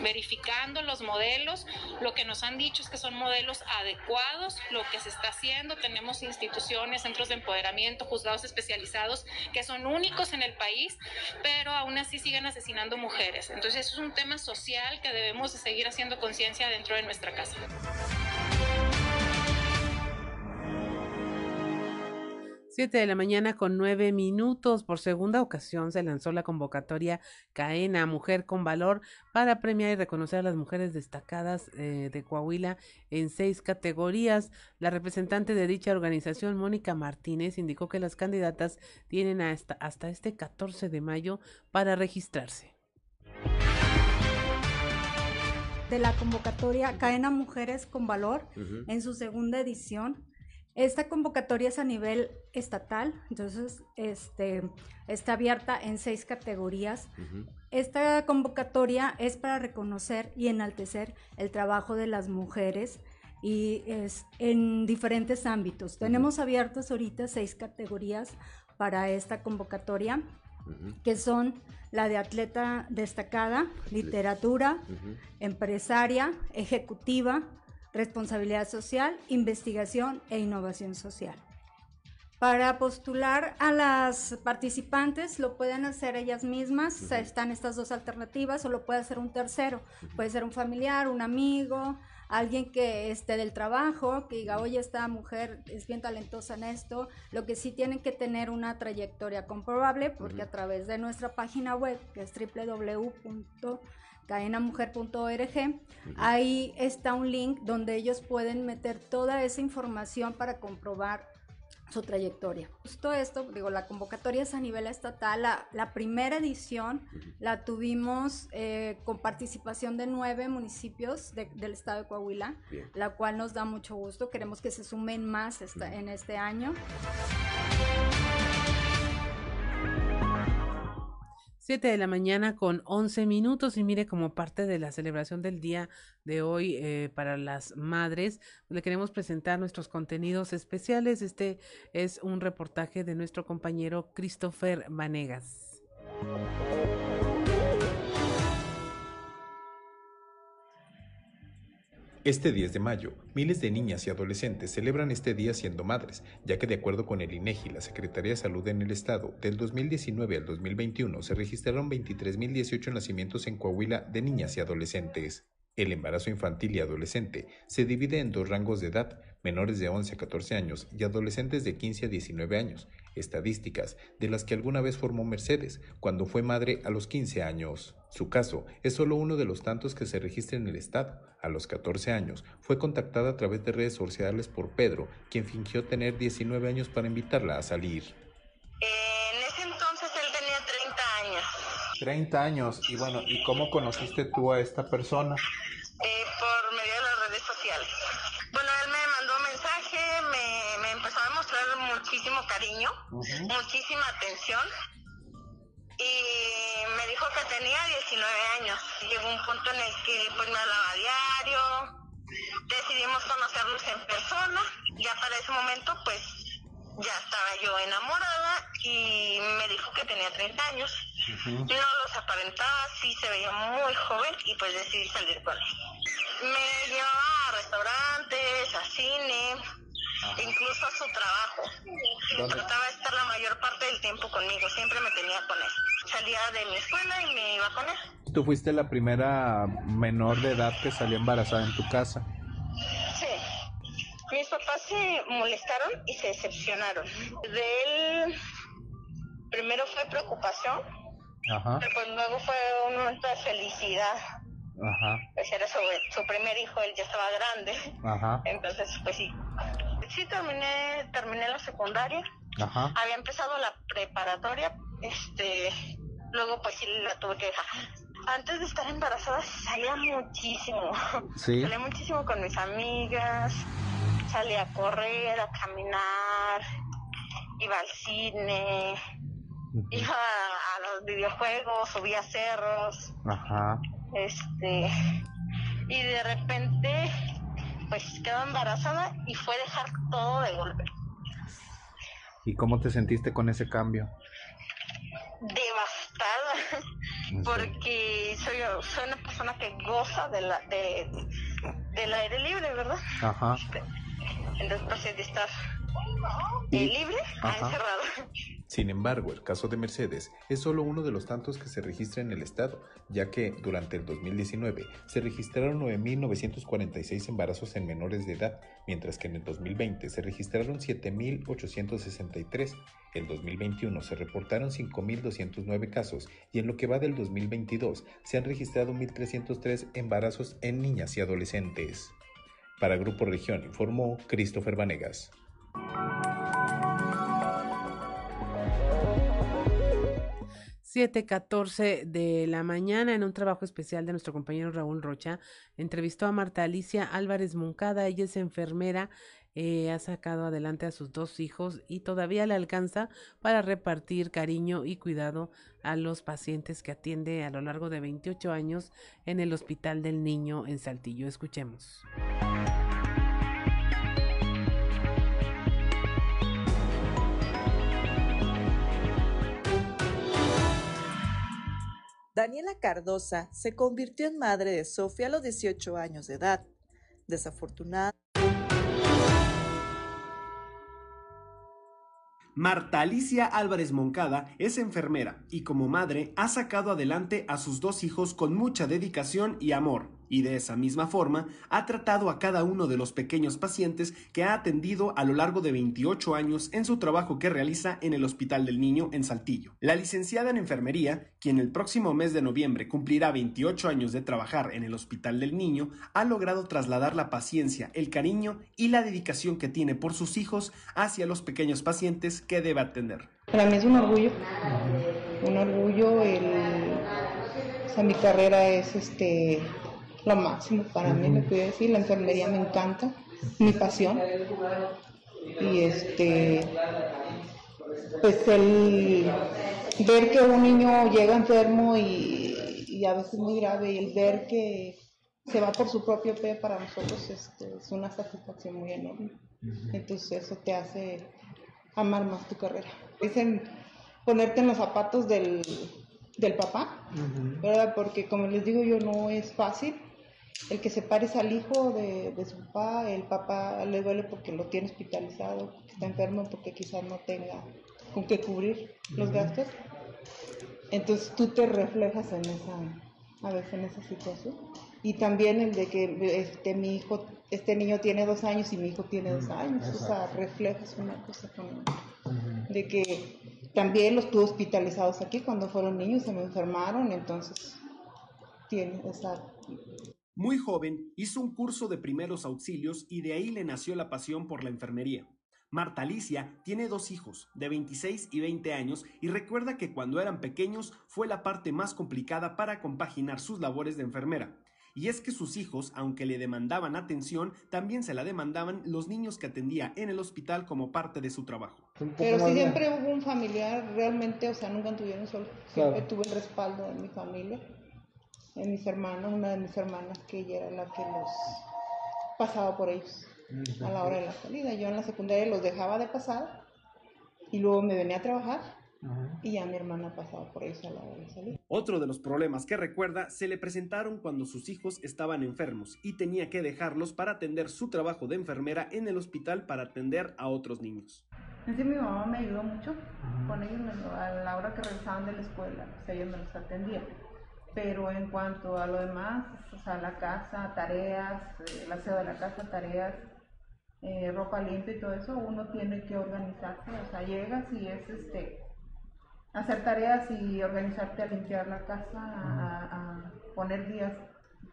verificando los modelos, lo que nos han dicho es que son modelos adecuados, lo que se está haciendo, tenemos instituciones, centros de empoderamiento, juzgados especializados que son únicos en el país pero aún así siguen asesinando mujeres. Entonces es un tema social que debemos de seguir haciendo conciencia dentro de nuestra casa. 7 de la mañana con 9 minutos. Por segunda ocasión se lanzó la convocatoria CAENA Mujer con Valor para premiar y reconocer a las mujeres destacadas eh, de Coahuila en seis categorías. La representante de dicha organización, Mónica Martínez, indicó que las candidatas tienen hasta, hasta este 14 de mayo para registrarse. De la convocatoria CAENA Mujeres con Valor en su segunda edición esta convocatoria es a nivel estatal, entonces este, está abierta en seis categorías. Esta convocatoria es para reconocer y enaltecer el trabajo de las mujeres y es en diferentes ámbitos. Tenemos abiertas ahorita seis categorías para esta convocatoria, que son la de atleta destacada, literatura, empresaria, ejecutiva, responsabilidad social, investigación e innovación social. Para postular a las participantes lo pueden hacer ellas mismas, están estas dos alternativas o lo puede hacer un tercero, puede ser un familiar, un amigo, alguien que esté del trabajo, que diga, oye, esta mujer es bien talentosa en esto, lo que sí tienen que tener una trayectoria comprobable, porque a través de nuestra página web, que es www cadenamujer.org. Ahí está un link donde ellos pueden meter toda esa información para comprobar su trayectoria. Justo esto, digo, la convocatoria es a nivel estatal. La, primera edición la tuvimos eh, con participación de nueve municipios del estado de Coahuila, la cual nos da mucho gusto. Queremos que se sumen más en este año. 7 de la mañana con 11 minutos y mire como parte de la celebración del día de hoy eh, para las madres, le queremos presentar nuestros contenidos especiales. Este es un reportaje de nuestro compañero Christopher Vanegas. Este 10 de mayo, miles de niñas y adolescentes celebran este día siendo madres, ya que de acuerdo con el INEGI, la Secretaría de Salud en el Estado, del 2019 al 2021 se registraron 23.018 nacimientos en Coahuila de niñas y adolescentes. El embarazo infantil y adolescente se divide en dos rangos de edad, menores de 11 a 14 años y adolescentes de 15 a 19 años, estadísticas de las que alguna vez formó Mercedes cuando fue madre a los 15 años. Su caso es solo uno de los tantos que se registra en el estado. A los 14 años fue contactada a través de redes sociales por Pedro, quien fingió tener 19 años para invitarla a salir. En ese entonces él tenía 30 años. 30 años. Y bueno, ¿y cómo conociste tú a esta persona? Eh, por medio de las redes sociales. Bueno, él me mandó mensaje, me, me empezó a demostrar cariño, muchísima atención y me dijo que tenía 19 años. Llegó un punto en el que pues me hablaba diario, decidimos conocernos en persona, ya para ese momento pues ya estaba yo enamorada y me dijo que tenía 30 años. No los aparentaba, sí se veía muy joven y pues decidí salir con él. Me llevaba a restaurantes, a cine, incluso a su trabajo. Trataba de estar la mayor parte del tiempo conmigo, siempre me tenía con él. Salía de mi escuela y me iba con él. Tú fuiste la primera menor de edad que salió embarazada en tu casa. Sí. Mis papás se molestaron y se decepcionaron. De él, primero fue preocupación, Ajá. pero pues luego fue un momento de felicidad. Ajá. Pues era su, su primer hijo, él ya estaba grande. Ajá. Entonces, pues sí. Sí, terminé, terminé la secundaria. Ajá. Había empezado la preparatoria. Este, luego pues sí la tuve que dejar. Antes de estar embarazada salía muchísimo. Sí. Salía muchísimo con mis amigas. Salía a correr, a caminar. Iba al cine. Iba a los videojuegos, subía cerros. Ajá. Este, y de repente, pues quedó embarazada y fue dejar todo de golpe. ¿Y cómo te sentiste con ese cambio? Devastada, porque soy, soy una persona que goza de la, de, del aire libre, ¿verdad? Ajá. Entonces de estar libre a Ajá. encerrada. Sin embargo, el caso de Mercedes es solo uno de los tantos que se registra en el estado, ya que durante el 2019 se registraron 9.946 embarazos en menores de edad, mientras que en el 2020 se registraron 7.863. En 2021 se reportaron 5.209 casos y en lo que va del 2022 se han registrado 1.303 embarazos en niñas y adolescentes. Para Grupo Región informó Christopher Vanegas. Siete catorce de la mañana, en un trabajo especial de nuestro compañero Raúl Rocha, entrevistó a Marta Alicia Álvarez Moncada. Ella es enfermera, eh, ha sacado adelante a sus dos hijos y todavía le alcanza para repartir cariño y cuidado a los pacientes que atiende a lo largo de 28 años en el Hospital del Niño en Saltillo. Escuchemos. Daniela Cardosa se convirtió en madre de Sofía a los 18 años de edad. Desafortunada. Marta Alicia Álvarez Moncada es enfermera y como madre ha sacado adelante a sus dos hijos con mucha dedicación y amor, y de esa misma forma ha tratado a cada uno de los pequeños pacientes que ha atendido a lo largo de 28 años en su trabajo que realiza en el Hospital del Niño en Saltillo. La licenciada en enfermería, quien el próximo mes de noviembre cumplirá 28 años de trabajar en el Hospital del Niño, ha logrado trasladar la paciencia, el cariño y la dedicación que tiene por sus hijos hacia los pequeños pacientes que debe atender. Para mí es un orgullo, un orgullo, el, o sea, mi carrera es este lo máximo para mí, lo que voy a decir, la enfermería me encanta, mi pasión, y este, pues el ver que un niño llega enfermo y, y a veces muy grave, y el ver que se va por su propio pie para nosotros este, es una satisfacción muy enorme. Entonces eso te hace amar más tu carrera. Dicen ponerte en los zapatos del, del papá, ¿verdad? Porque como les digo yo, no es fácil. El que separes al hijo de, de su papá, el papá le duele porque lo tiene hospitalizado, porque está enfermo, porque quizás no tenga con qué cubrir los gastos. Entonces tú te reflejas en esa, a veces en esa situación. Y también el de que este, mi hijo, este niño tiene dos años y mi hijo tiene dos años. O sea, reflejas una cosa con otra. De que también los tuve hospitalizados aquí cuando fueron niños, se me enfermaron, entonces tiene esa muy joven, hizo un curso de primeros auxilios y de ahí le nació la pasión por la enfermería. Marta Alicia tiene dos hijos, de 26 y 20 años, y recuerda que cuando eran pequeños fue la parte más complicada para compaginar sus labores de enfermera. Y es que sus hijos, aunque le demandaban atención, también se la demandaban los niños que atendía en el hospital como parte de su trabajo. Pero sí siempre hubo un familiar, realmente, o sea, nunca tuvieron solo. Siempre tuve el respaldo de mi familia, de mis hermanos, una de mis hermanas que ella era la que los pasaba por ellos a la hora de la salida. Yo en la secundaria los dejaba de pasar y luego me venía a trabajar y ya mi hermana pasaba por ellos a la hora de salir. Otro de los problemas que recuerda se le presentaron cuando sus hijos estaban enfermos y tenía que dejarlos para atender su trabajo de enfermera en el hospital para atender a otros niños. En sí mi mamá me ayudó mucho con ellos a la hora que regresaban de la escuela, pues ella me los atendía. Pero en cuanto a lo demás, o sea, la casa, tareas, eh, el aseo de la casa, tareas, eh, ropa limpia y todo eso, uno tiene que organizarse, o sea, llegas y es este hacer tareas y organizarte a limpiar la casa, a, poner días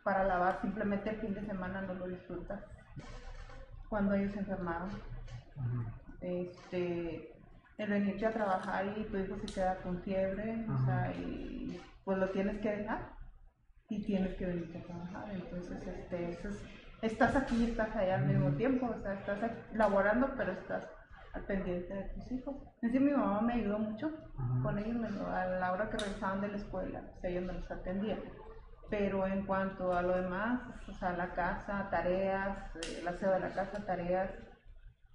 para lavar, simplemente el fin de semana no lo disfrutas. Cuando ellos se enfermaron, este, el venirte a trabajar y tu hijo se queda con fiebre, o sea, y pues lo tienes que dejar y tienes que venirte a trabajar, entonces este, eso es estás aquí y estás allá al mismo tiempo, o sea, estás laborando, pero estás al pendiente de tus hijos. En sí, mi mamá me ayudó mucho con ellos a la hora que regresaban de la escuela, o sea, ellos me los atendían. Pero en cuanto a lo demás, o sea, la casa, tareas, eh, el aseo de la casa, tareas,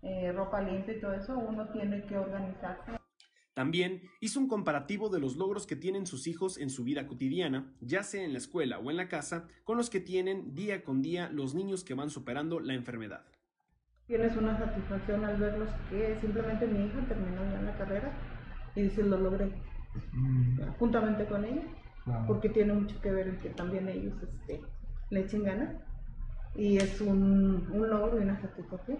eh, ropa limpia y todo eso, uno tiene que organizarse. También hizo un comparativo de los logros que tienen sus hijos en su vida cotidiana, ya sea en la escuela o en la casa, con los que tienen día con día los niños que van superando la enfermedad. Tienes una satisfacción al verlos que simplemente mi hija terminó ya la carrera y dices lo logré, mm. juntamente con ella, porque tiene mucho que ver en que también ellos este, le echen ganas y es un, un logro y una satisfacción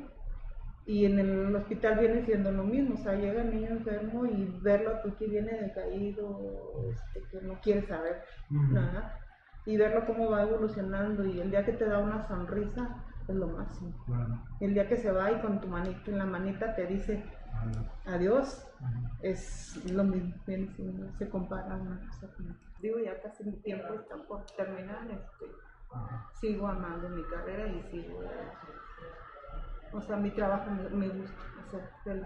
y en el hospital viene siendo lo mismo, o sea, llega el niño enfermo y verlo aquí que viene decaído, este, que no quiere saber nada, y verlo cómo va evolucionando y el día que te da una sonrisa es lo máximo. El día que se va y con tu manita en la manita te dice adiós, es lo mismo, no se compara una cosa con Digo, ya casi mi tiempo está por terminar, este, sigo amando mi carrera y sigo o sea, mi trabajo me, gusta hacer,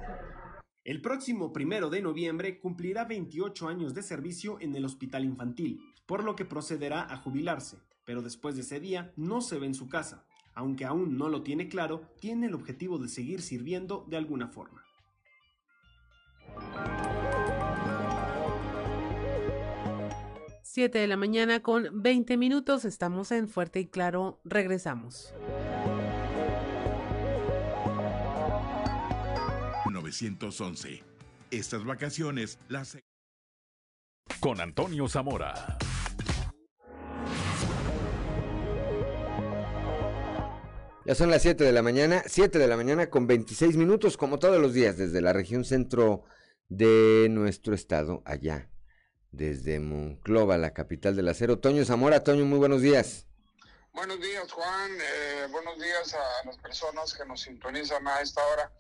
El próximo primero de noviembre cumplirá 28 años de servicio en el hospital infantil, por lo que procederá a jubilarse, pero después de ese día no se ve en su casa. Aunque aún no lo tiene claro, tiene el objetivo de seguir sirviendo de alguna forma. Siete de la mañana con 20 minutos, estamos en Fuerte y Claro, regresamos. 1911. Estas vacaciones las... Con Antonio Zamora. Ya son las 7 de la mañana, 7 de la mañana con 26 minutos, como todos los días, desde la región centro de nuestro estado, allá, desde Monclova, la capital del acero. Toño Zamora, Toño, muy buenos días. Buenos días, Juan. Eh, buenos días a las personas que nos sintonizan a esta hora.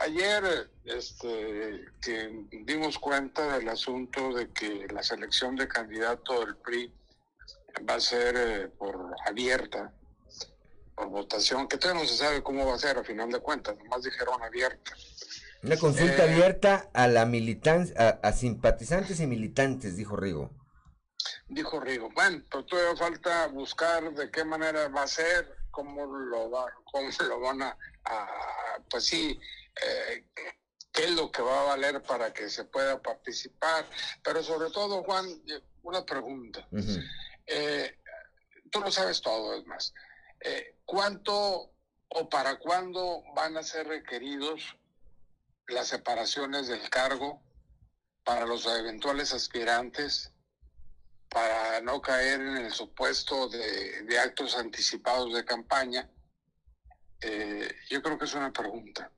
Ayer este, que dimos cuenta del asunto de que la selección de candidato del PRI va a ser eh, por abierta, por votación, que todavía no se sabe cómo va a ser a final de cuentas, nomás dijeron abierta. Una consulta eh, abierta a la militancia, a, simpatizantes y militantes, dijo Rigo. Dijo Rigo. Bueno, pero todavía falta buscar de qué manera va a ser, cómo lo va, cómo lo van a pues sí, eh, qué es lo que va a valer para que se pueda participar. Pero sobre todo, Juan, una pregunta. Eh, tú lo sabes todo, es más. Eh, ¿Cuánto o para cuándo van a ser requeridos las separaciones del cargo para los eventuales aspirantes? para no caer en el supuesto de, de actos anticipados de campaña? Eh, yo creo que es una pregunta.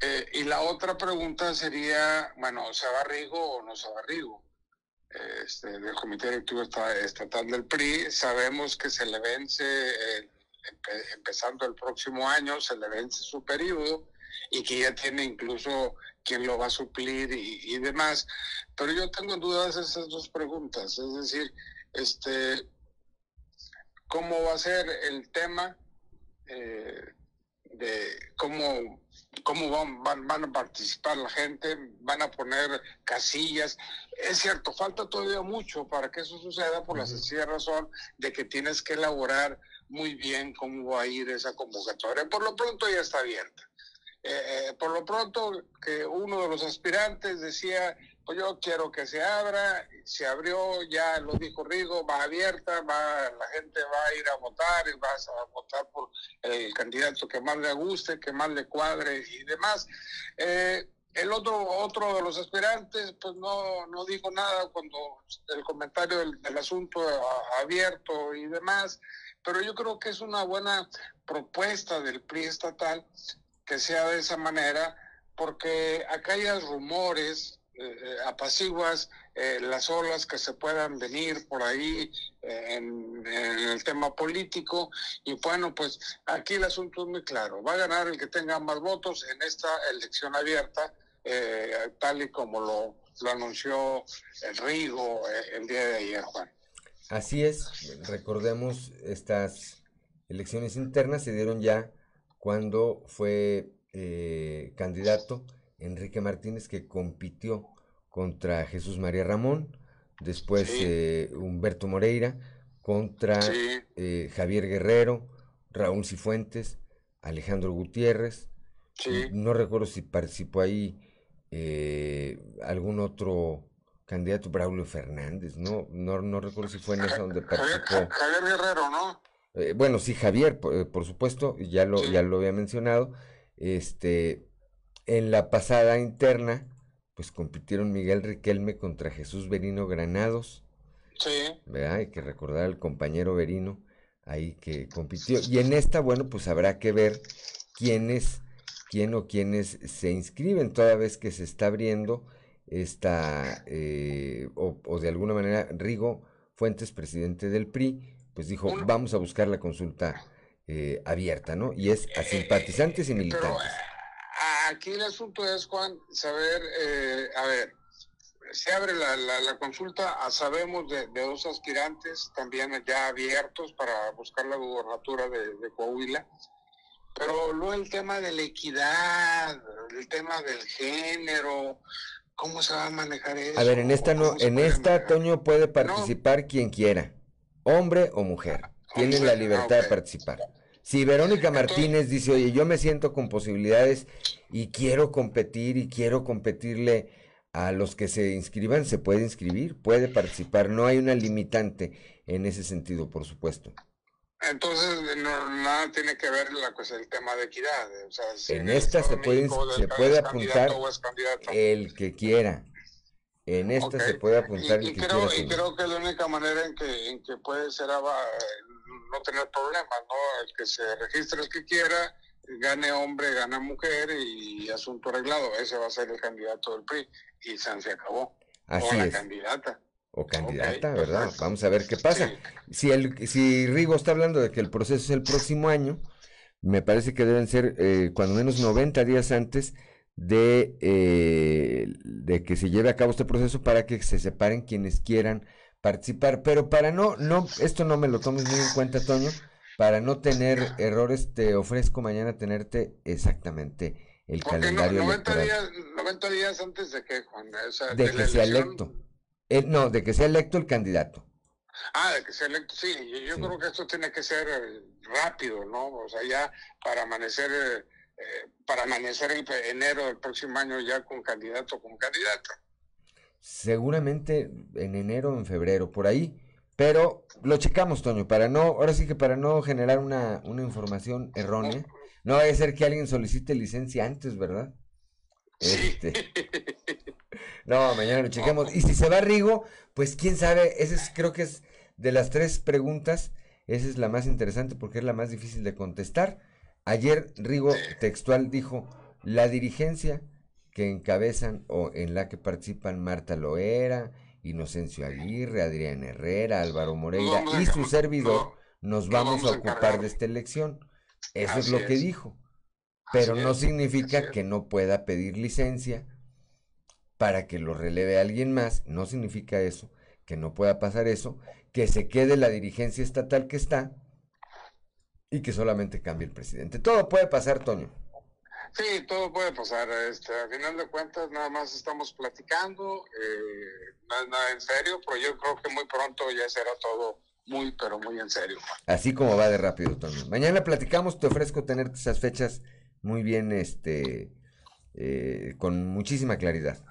Eh, y la otra pregunta sería, bueno, ¿se va o no se va? Este, del Comité Directivo Estatal del PRI, sabemos que se le vence, empezando el próximo año, se le vence su periodo y que ya tiene incluso quién lo va a suplir y, demás. Pero yo tengo dudas de esas dos preguntas, es decir, este, ¿cómo va a ser el tema eh, de cómo cómo van, van, a participar la gente, van a poner casillas. Es cierto, falta todavía mucho para que eso suceda por la sencilla razón de que tienes que elaborar muy bien cómo va a ir esa convocatoria. Por lo pronto ya está abierta. Eh, eh, por lo pronto que uno de los aspirantes decía pues yo quiero que se abra, se abrió, ya lo dijo Rigo, va abierta, va, la gente va a ir a votar y vas a votar por el candidato que más le guste, que más le cuadre y demás. Eh, el otro, otro de los aspirantes, pues no, no dijo nada cuando el comentario del, asunto abierto y demás, pero yo creo que es una buena propuesta del PRI estatal que sea de esa manera, porque acá hay rumores, eh, apaciguas eh, las olas que se puedan venir por ahí eh, en, el tema político. Y bueno, pues aquí el asunto es muy claro. Va a ganar el que tenga más votos en esta elección abierta, tal y como lo, lo anunció el Rigo el día de ayer, Juan. Así es, recordemos, estas elecciones internas se dieron ya cuando fue candidato Enrique Martínez, que compitió contra Jesús María Ramón, después eh, Humberto Moreira, contra eh, Javier Guerrero, Raúl Cifuentes, Alejandro Gutiérrez. No recuerdo si participó ahí eh, algún otro candidato, Braulio Fernández, no, no, no recuerdo si fue en esa donde participó. Javier, Guerrero, ¿no? bueno, sí, Javier, por, por supuesto, ya lo, ya lo había mencionado. Este, en la pasada interna, pues compitieron Miguel Riquelme contra Jesús Berino Granados. Sí. ¿Verdad? Hay que recordar al compañero Berino ahí que compitió. Y en esta, bueno, pues habrá que ver quiénes, quién o quiénes se inscriben toda vez que se está abriendo esta, eh, o, de alguna manera, Rigo Fuentes, presidente del PRI, pues dijo, vamos a buscar la consulta eh, abierta, ¿no? Y es a simpatizantes y militantes aquí el asunto es, Juan, saber, eh, a ver, se abre la, la, consulta, ah, sabemos de, dos aspirantes también ya abiertos para buscar la gubernatura de, Coahuila, pero luego el tema de la equidad, el tema del género, ¿cómo se va a manejar eso? A ver, en esta no, en esta Toño puede participar quien quiera, hombre o mujer, tienen la libertad de participar. Si Verónica Martínez dice, oye, yo me siento con posibilidades y quiero competir y quiero competirle a los que se inscriban, se puede inscribir, puede participar, no hay una limitante en ese sentido, por supuesto. Entonces, nada tiene que ver la cosa, el tema de equidad. en esta se puede, se puede apuntar el que quiera. En esta se puede apuntar y, el que creo, quiera. Y creo que la única manera en que, en que puede ser no tener problemas, ¿no? El que se registre el que quiera, gane hombre, gana mujer y asunto arreglado. Ese va a ser el candidato del PRI y se acabó. Así o la es. candidata. O candidata, ¿verdad? Vamos a ver qué pasa. Si, el, si Rigo está hablando de que el proceso es el próximo año, me parece que deben ser eh, cuando menos 90 días antes de, eh, de que se lleve a cabo este proceso para que se separen quienes quieran participar. Pero para no, no, esto no me lo tomes muy en cuenta, Toño, para no tener errores, te ofrezco mañana tenerte exactamente el calendario 90 Días, 90 días antes de que, Juan, de, que sea electo. Eh, no, de que sea electo el candidato. Ah, de que sea electo, sí. Yo, creo que esto tiene que ser eh, rápido, ¿no? O sea, ya para amanecer, eh, para amanecer el enero del próximo año ya con candidato con candidata seguramente en enero o en febrero, por ahí. Pero lo checamos, Toño, para no, ahora sí que para no generar una, una información errónea. No vaya a ser que alguien solicite licencia antes, ¿verdad? Este. No, mañana lo chequemos. Y si se va Rigo, pues quién sabe, ese es, creo que es de las tres preguntas, esa es la más interesante porque es la más difícil de contestar. Ayer Rigo textual dijo, la dirigencia que encabezan o en la que participan Marta Loera, Inocencio Aguirre, Adrián Herrera, Álvaro Moreira y su servidor, nos vamos a ocupar de esta elección. Eso es lo que dijo. Pero no significa que no pueda pedir licencia para que lo releve alguien más. No significa eso, que no pueda pasar eso, que se quede la dirigencia estatal que está y que solamente cambie el presidente. Todo puede pasar, Toño. Sí, todo puede pasar. Este, a final de cuentas, nada más estamos platicando, eh, no es nada en serio, pero yo creo que muy pronto ya será todo muy, pero muy en serio. Así como va de rápido, Toño. Mañana platicamos, te ofrezco tener esas fechas muy bien, este, eh, con muchísima claridad.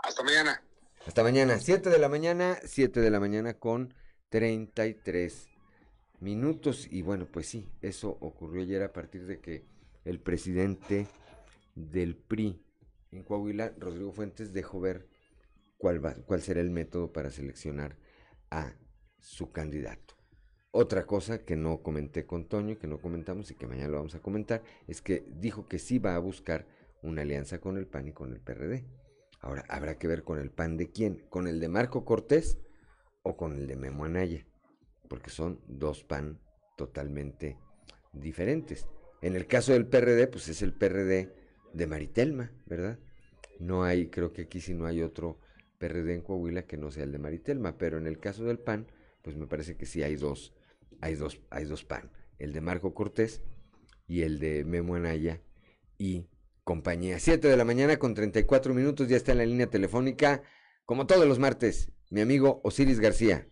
Hasta mañana. Hasta mañana, 7 de la mañana, 7 de la mañana con 33 minutos. Y bueno, pues sí, eso ocurrió ayer a partir de que el presidente del PRI en Coahuila, Rodrigo Fuentes, dejó ver cuál, va, cuál será el método para seleccionar a su candidato. Otra cosa que no comenté con Toño, que no comentamos y que mañana lo vamos a comentar, es que dijo que sí va a buscar una alianza con el PAN y con el PRD. Ahora, habrá que ver con el PAN de quién, con el de Marco Cortés o con el de Memo Anaya, porque son dos PAN totalmente diferentes. En el caso del PRD, pues es el PRD de Maritelma, ¿verdad? No hay, creo que aquí sí no hay otro PRD en Coahuila que no sea el de Maritelma, pero en el caso del PAN, pues me parece que sí hay dos, hay dos, hay dos PAN, el de Marco Cortés y el de Memo Anaya y compañía. Siete de la mañana con 34 minutos, ya está en la línea telefónica, como todos los martes, mi amigo Osiris García.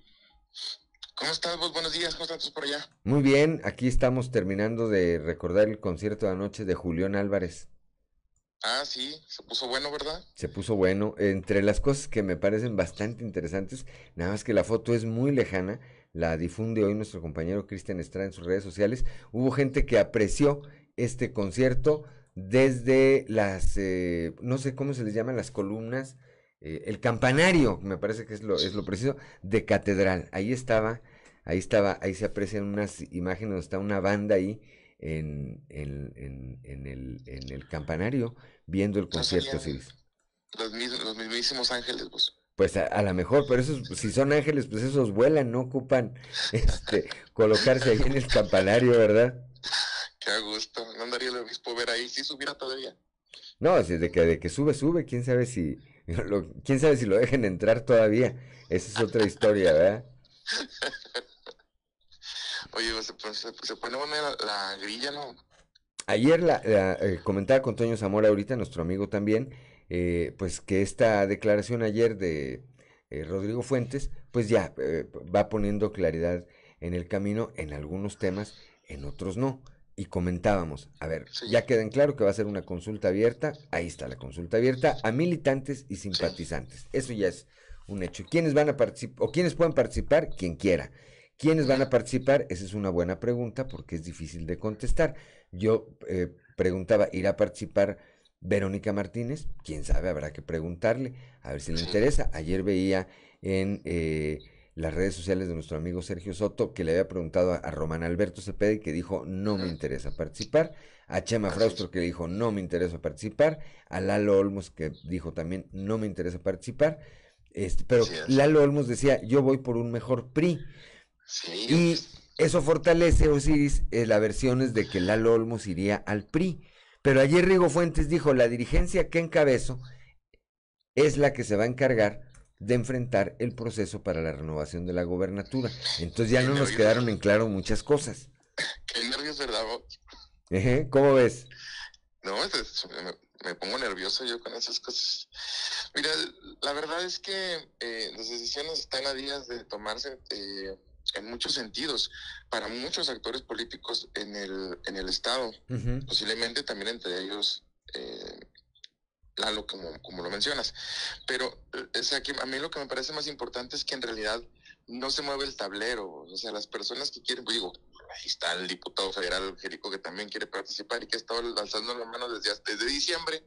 ¿Cómo estás vos? Buenos días, ¿cómo están todos por allá? Muy bien, aquí estamos terminando de recordar el concierto de anoche de Julián Álvarez. Ah, sí, se puso bueno, ¿verdad? Se puso bueno. Entre las cosas que me parecen bastante interesantes, nada más que la foto es muy lejana, la difunde hoy nuestro compañero Cristian Estrada en sus redes sociales. Hubo gente que apreció este concierto desde las, eh, no sé cómo se les llaman las columnas, eh, el campanario, me parece que es lo, es lo preciso, de catedral. Ahí estaba, ahí estaba, ahí se aprecian unas imágenes donde está una banda ahí en, en, en, en el, en el campanario viendo el concierto, sí. Los, los mismísimos ángeles, pues. Pues a, lo mejor, pero esos, si son ángeles, pues esos vuelan, no ocupan este, colocarse ahí en el campanario, ¿verdad? Qué a gusto, no andaría el obispo ver ahí, si subiera todavía. No, de que, de que sube, sube, quién sabe si, lo, quién sabe si lo dejen entrar todavía. Esa es otra historia, ¿verdad? Oye, se, se, se pone buena la, la, grilla, ¿no? Ayer la, la eh, comentaba con Toño Zamora ahorita, nuestro amigo también, eh, pues que esta declaración ayer de eh, Rodrigo Fuentes, pues ya eh, va poniendo claridad en el camino en algunos temas, en otros no. Y comentábamos, a ver, sí. ya queda en claro que va a ser una consulta abierta, ahí está la consulta abierta, a militantes y simpatizantes. Sí. Eso ya es un hecho. ¿Quiénes van a participar o quiénes pueden participar? Quien quiera. ¿Quiénes van a participar? Esa es una buena pregunta porque es difícil de contestar. Yo eh, preguntaba, ¿irá a participar Verónica Martínez? Quién sabe, habrá que preguntarle, a ver si le interesa. Ayer veía en eh, las redes sociales de nuestro amigo Sergio Soto que le había preguntado a, a Román Alberto Cepeda y que dijo, no me interesa participar. A Chema Fraustro que le dijo, no me interesa participar. A Lalo Olmos que dijo también, no me interesa participar. Este, pero Lalo Olmos decía, yo voy por un mejor PRI. Sí, y eso fortalece, Osiris, eh, las versiones de que Lalo Olmos iría al PRI. Pero ayer Rigo Fuentes dijo, la dirigencia que encabezo es la que se va a encargar de enfrentar el proceso para la renovación de la gobernatura. Entonces ya no nos quedaron en claro muchas cosas. Qué nervios, ¿verdad? Ejé, ¿Cómo ves? No, me, me, pongo nervioso yo con esas cosas. Mira, la verdad es que eh, las decisiones están a días de tomarse eh, en muchos sentidos para muchos actores políticos en el, en el Estado, uh -huh. posiblemente también entre ellos eh, Lalo, como, como lo mencionas. Pero o sea, que a mí lo que me parece más importante es que en realidad no se mueve el tablero, o sea, las personas que quieren, pues digo, ahí está el diputado federal Jerico que también quiere participar y que ha estado lanzando la mano desde, desde diciembre.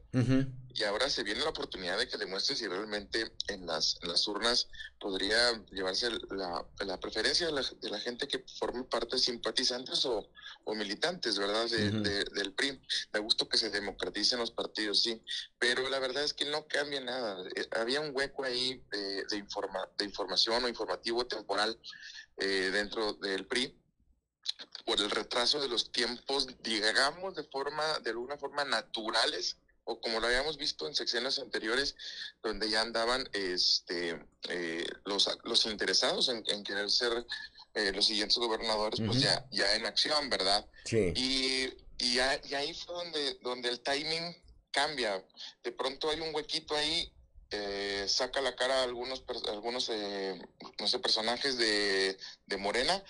Y ahora se viene la oportunidad de que demuestre si realmente en las, en las urnas podría llevarse la, la preferencia de la, de la, gente que forma parte simpatizantes o, o militantes, ¿verdad? De, de, del PRI. Me gusta que se democraticen los partidos, sí. Pero la verdad es que no cambia nada. Eh, había un hueco ahí de, de, informa, de información o informativo temporal eh, dentro del PRI por el retraso de los tiempos, digamos, de forma, de alguna forma naturales, o como lo habíamos visto en secciones anteriores, donde ya andaban este, eh, los, los interesados en, querer ser eh, los siguientes gobernadores, pues ya, ya en acción, ¿verdad? Sí. Y, y, ahí fue donde, donde el timing cambia. De pronto hay un huequito ahí eh, saca la cara a algunos, algunos eh, no sé, personajes de, de, Morena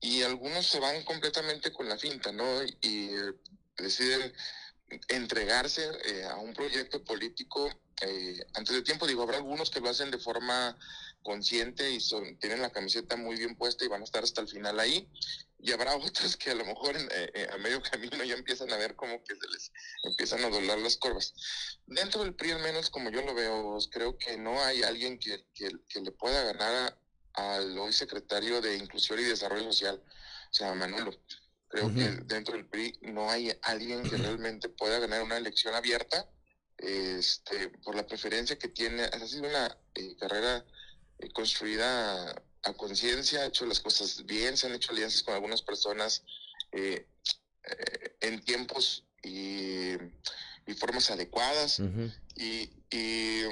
y algunos se van completamente con la finta, ¿no? Y, deciden entregarse eh, a un proyecto político eh, antes de tiempo. Digo, habrá algunos que lo hacen de forma consciente y son, tienen la camiseta muy bien puesta y van a estar hasta el final ahí. Y habrá otros que a lo mejor en, eh, a medio camino ya empiezan a ver como que se les empiezan a doblar las curvas. Dentro del PRI, al menos como yo lo veo, creo que no hay alguien que, que, que le pueda ganar a, al hoy secretario de Inclusión y Desarrollo Social, o sea, Manolo. Creo que dentro del PRI no hay alguien que realmente pueda ganar una elección abierta este, por la preferencia que tiene. Ha sido una eh, carrera eh, construida a conciencia, ha hecho las cosas bien, se han hecho alianzas con algunas personas eh, en tiempos y, y formas adecuadas. y, y,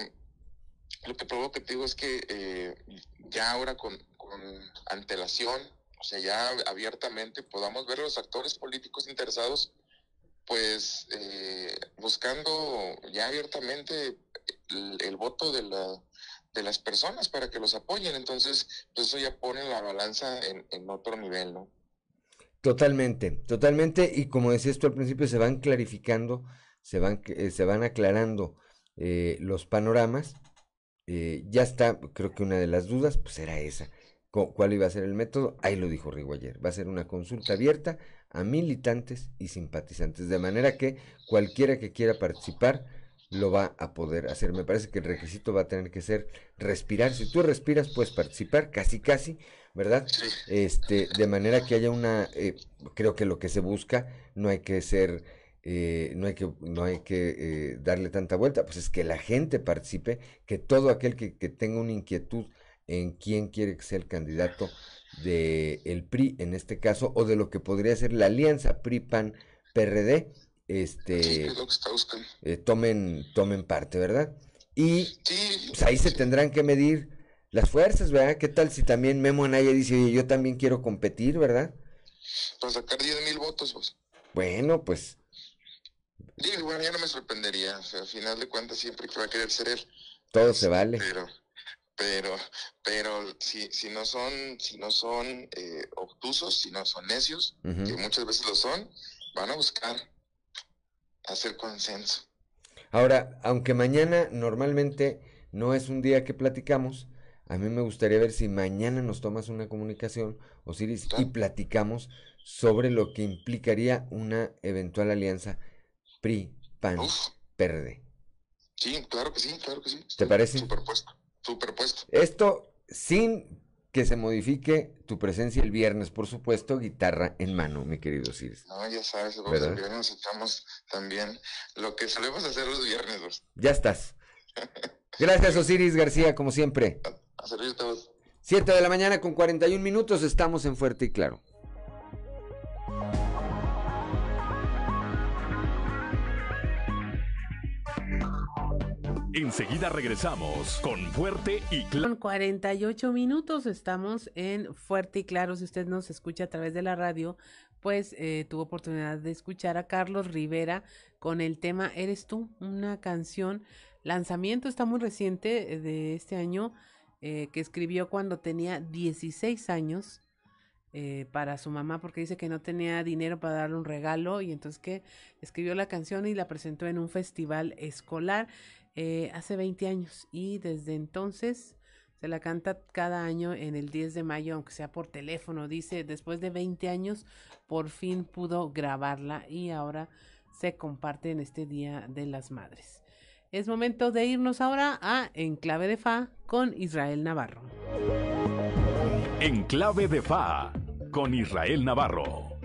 lo que provoca, te digo, es que ya ahora con, con antelación, o sea, ya abiertamente podamos ver a los actores políticos interesados, pues eh, buscando ya abiertamente el, el voto de, la, de las personas para que los apoyen. Entonces, pues eso ya pone la balanza en, en otro nivel, ¿no? Totalmente, totalmente. Y como decías tú al principio, se van clarificando, se van, eh, se van aclarando eh, los panoramas eh, ya está, creo que una de las dudas, pues era esa. ¿Cuál iba a ser el método? Ahí lo dijo Rigo ayer. Va a ser una consulta abierta a militantes y simpatizantes, de manera que cualquiera que quiera participar lo va a poder hacer. Me parece que el requisito va a tener que ser respirar. Si tú respiras, puedes participar, casi, casi, ¿verdad? Este, de manera que haya una, eh, creo que lo que se busca, no hay que ser eh, no hay que, no hay que eh, darle tanta vuelta, pues es que la gente participe, que todo aquel que, tenga una inquietud en quién quiere que sea el candidato del el PRI en este caso, o de lo que podría ser la alianza PRI-PAN-PRD, este, eh, tomen, tomen parte, ¿verdad? Y pues ahí se tendrán que medir las fuerzas, ¿verdad? ¿Qué tal si también Memo Anaya dice, oye, yo también quiero competir, ¿verdad? Para sacar 10 mil votos, pues. Bueno, pues Digo, bueno, ya no me sorprendería. O sea, al final de cuentas siempre va a querer ser él. Todo se vale. Pero, pero, pero si, si no son, si no son eh, obtusos, si no son necios, que muchas veces lo son, van a buscar hacer consenso. Ahora, aunque mañana normalmente no es un día que platicamos, a mí me gustaría ver si mañana nos tomas una comunicación, Osiris, y platicamos sobre lo que implicaría una eventual alianza PRI, PAN, PRD. Sí, claro que sí, claro que sí. ¿Te parece? Superpuesto, superpuesto. Esto sin que se modifique tu presencia el viernes, por supuesto, guitarra en mano, mi querido Osiris. No, ya sabes, el viernes echamos también lo que solemos hacer los viernes. Ya estás. Gracias, Osiris García, como siempre. A servirte todos. Siete de la mañana con 41 minutos, estamos en Fuerte y Claro. Enseguida regresamos con Fuerte y Claro. Con 48 minutos estamos en Fuerte y Claro. Si usted nos escucha a través de la radio, pues eh, tuvo oportunidad de escuchar a Carlos Rivera con el tema Eres tú, una canción. Lanzamiento está muy reciente eh, de este año eh, que escribió cuando tenía 16 años. para su mamá porque dice que no tenía dinero para darle un regalo y entonces que escribió la canción y la presentó en un festival escolar eh, hace 20 años y desde entonces Se la canta cada año en el 10 de mayo, aunque sea por teléfono. Dice, después de 20 años, por fin pudo grabarla y ahora se comparte en este Día de las Madres. Es momento de irnos ahora a Enclave de Fa con Israel Navarro. Enclave de Fa con Israel Navarro.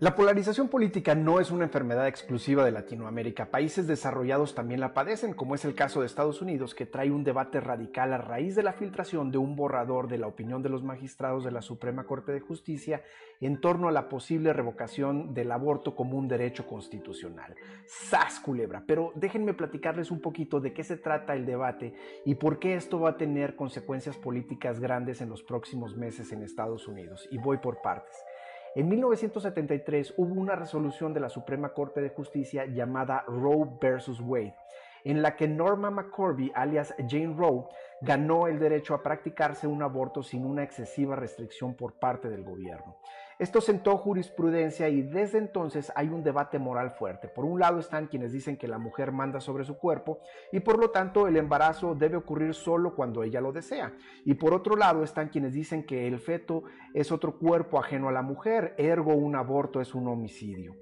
La polarización política no es una enfermedad exclusiva de Latinoamérica. Países desarrollados también la padecen, como es el caso de Estados Unidos, que trae un debate radical a raíz de la filtración de un borrador de la opinión de los magistrados de la Suprema Corte de Justicia en torno a la posible revocación del aborto como un derecho constitucional. ¡Sas, culebra! Pero déjenme platicarles un poquito de qué se trata el debate y por qué esto va a tener consecuencias políticas grandes en los próximos meses en Estados Unidos. Y voy por partes. En 1973 hubo una resolución de la Suprema Corte de Justicia llamada Roe versus Wade, en la que Norma McCorby, alias Jane Roe, ganó el derecho a practicarse un aborto sin una excesiva restricción por parte del gobierno. Esto sentó jurisprudencia y desde entonces hay un debate moral fuerte. Por un lado están quienes dicen que la mujer manda sobre su cuerpo y por lo tanto el embarazo debe ocurrir solo cuando ella lo desea. Y por otro lado están quienes dicen que el feto es otro cuerpo ajeno a la mujer, ergo un aborto es un homicidio.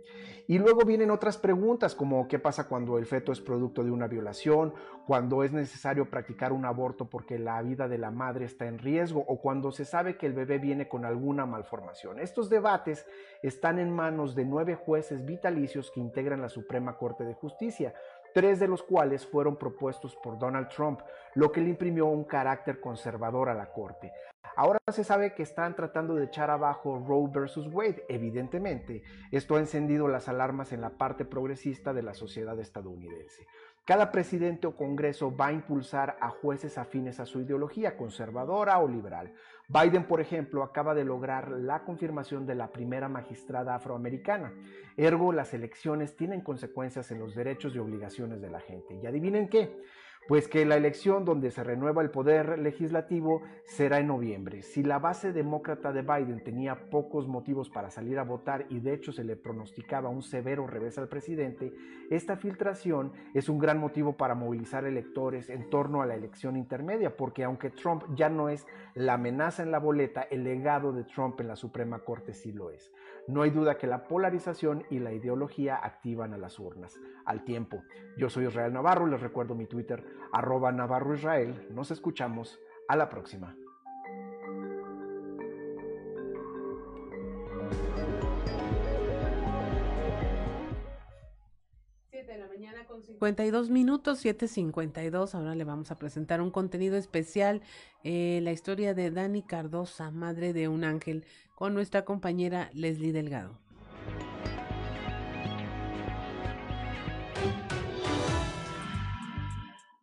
Y luego vienen otras preguntas como qué pasa cuando el feto es producto de una violación, cuando es necesario practicar un aborto porque la vida de la madre está en riesgo o cuando se sabe que el bebé viene con alguna malformación. Estos debates están en manos de nueve jueces vitalicios que integran la Suprema Corte de Justicia tres de los cuales fueron propuestos por Donald Trump, lo que le imprimió un carácter conservador a la Corte. Ahora se sabe que están tratando de echar abajo Roe versus Wade, evidentemente. Esto ha encendido las alarmas en la parte progresista de la sociedad estadounidense. Cada presidente o congreso va a impulsar a jueces afines a su ideología, conservadora o liberal. Biden, por ejemplo, acaba de lograr la confirmación de la primera magistrada afroamericana. Ergo, las elecciones tienen consecuencias en los derechos y obligaciones de la gente. Y adivinen qué, pues que la elección donde se renueva el poder legislativo será en noviembre. Si la base demócrata de Biden tenía pocos motivos para salir a votar y de hecho se le pronosticaba un severo revés al presidente, esta filtración es un gran motivo para movilizar electores en torno a la elección intermedia, porque aunque Trump ya no es la amenaza en la boleta, el legado de Trump en la Suprema Corte sí lo es. No hay duda que la polarización y la ideología activan a las urnas. Al tiempo, yo soy Israel Navarro, les recuerdo mi Twitter, arroba Navarro Israel. Nos escuchamos. A la próxima. 52 minutos, 7.52. Ahora le vamos a presentar un contenido especial, eh, la historia de Dani Cardosa, madre de un ángel, con nuestra compañera Leslie Delgado.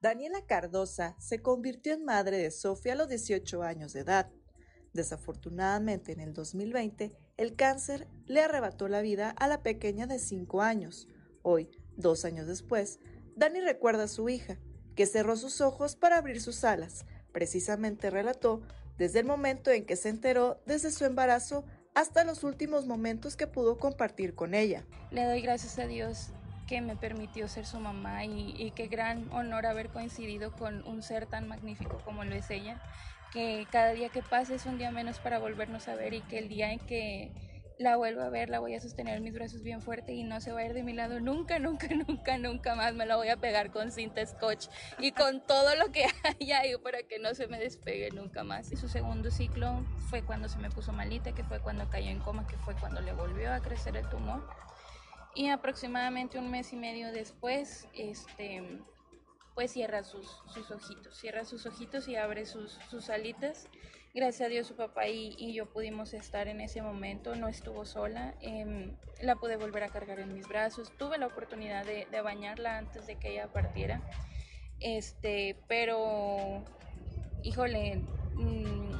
Daniela Cardosa se convirtió en madre de Sofía a los 18 años de edad. Desafortunadamente, en el 2020, el cáncer le arrebató la vida a la pequeña de 5 años. Hoy, dos años después, Dani recuerda a su hija, que cerró sus ojos para abrir sus alas. Precisamente relató desde el momento en que se enteró desde su embarazo hasta los últimos momentos que pudo compartir con ella. Le doy gracias a Dios que me permitió ser su mamá y, y qué gran honor haber coincidido con un ser tan magnífico como lo es ella, que cada día que pase es un día menos para volvernos a ver y que el día en que la vuelvo a ver, la voy a sostener en mis brazos bien fuerte y no se va a ir de mi lado nunca, nunca, nunca, nunca más. Me la voy a pegar con cinta scotch y con todo lo que haya ahí para que no se me despegue nunca más. Y su segundo ciclo fue cuando se me puso malita, que fue cuando cayó en coma, que fue cuando le volvió a crecer el tumor. Y aproximadamente un mes y medio después, este, pues cierra sus, sus ojitos, cierra sus ojitos y abre sus, sus alitas Gracias a Dios su papá y, yo pudimos estar en ese momento, no estuvo sola, em, la pude volver a cargar en mis brazos, tuve la oportunidad de, bañarla antes de que ella partiera, este, pero, híjole, mm,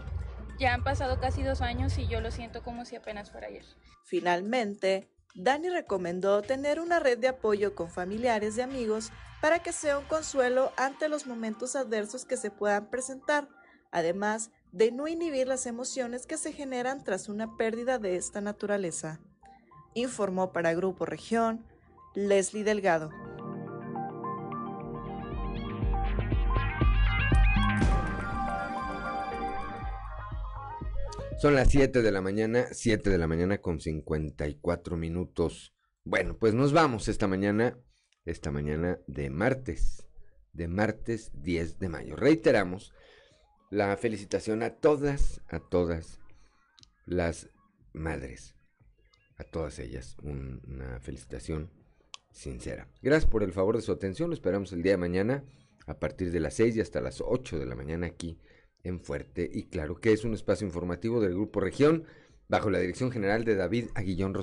ya han pasado casi dos años y yo lo siento como si apenas fuera ayer. Finalmente, Dani recomendó tener una red de apoyo con familiares y amigos para que sea un consuelo ante los momentos adversos que se puedan presentar. Además, de no inhibir las emociones que se generan tras una pérdida de esta naturaleza, informó para Grupo Región Leslie Delgado. Son las 7 de la mañana, 7 de la mañana con 54 minutos. Bueno, pues nos vamos esta mañana, esta mañana de martes, de martes 10 de mayo. Reiteramos la felicitación a todas, a todas las madres, a todas ellas, una felicitación sincera. Gracias por el favor de su atención, lo esperamos el día de mañana a partir de las 6 y hasta las 8 de la mañana aquí en Fuerte y Claro, que es un espacio informativo del Grupo Región bajo la dirección general de David Aguillón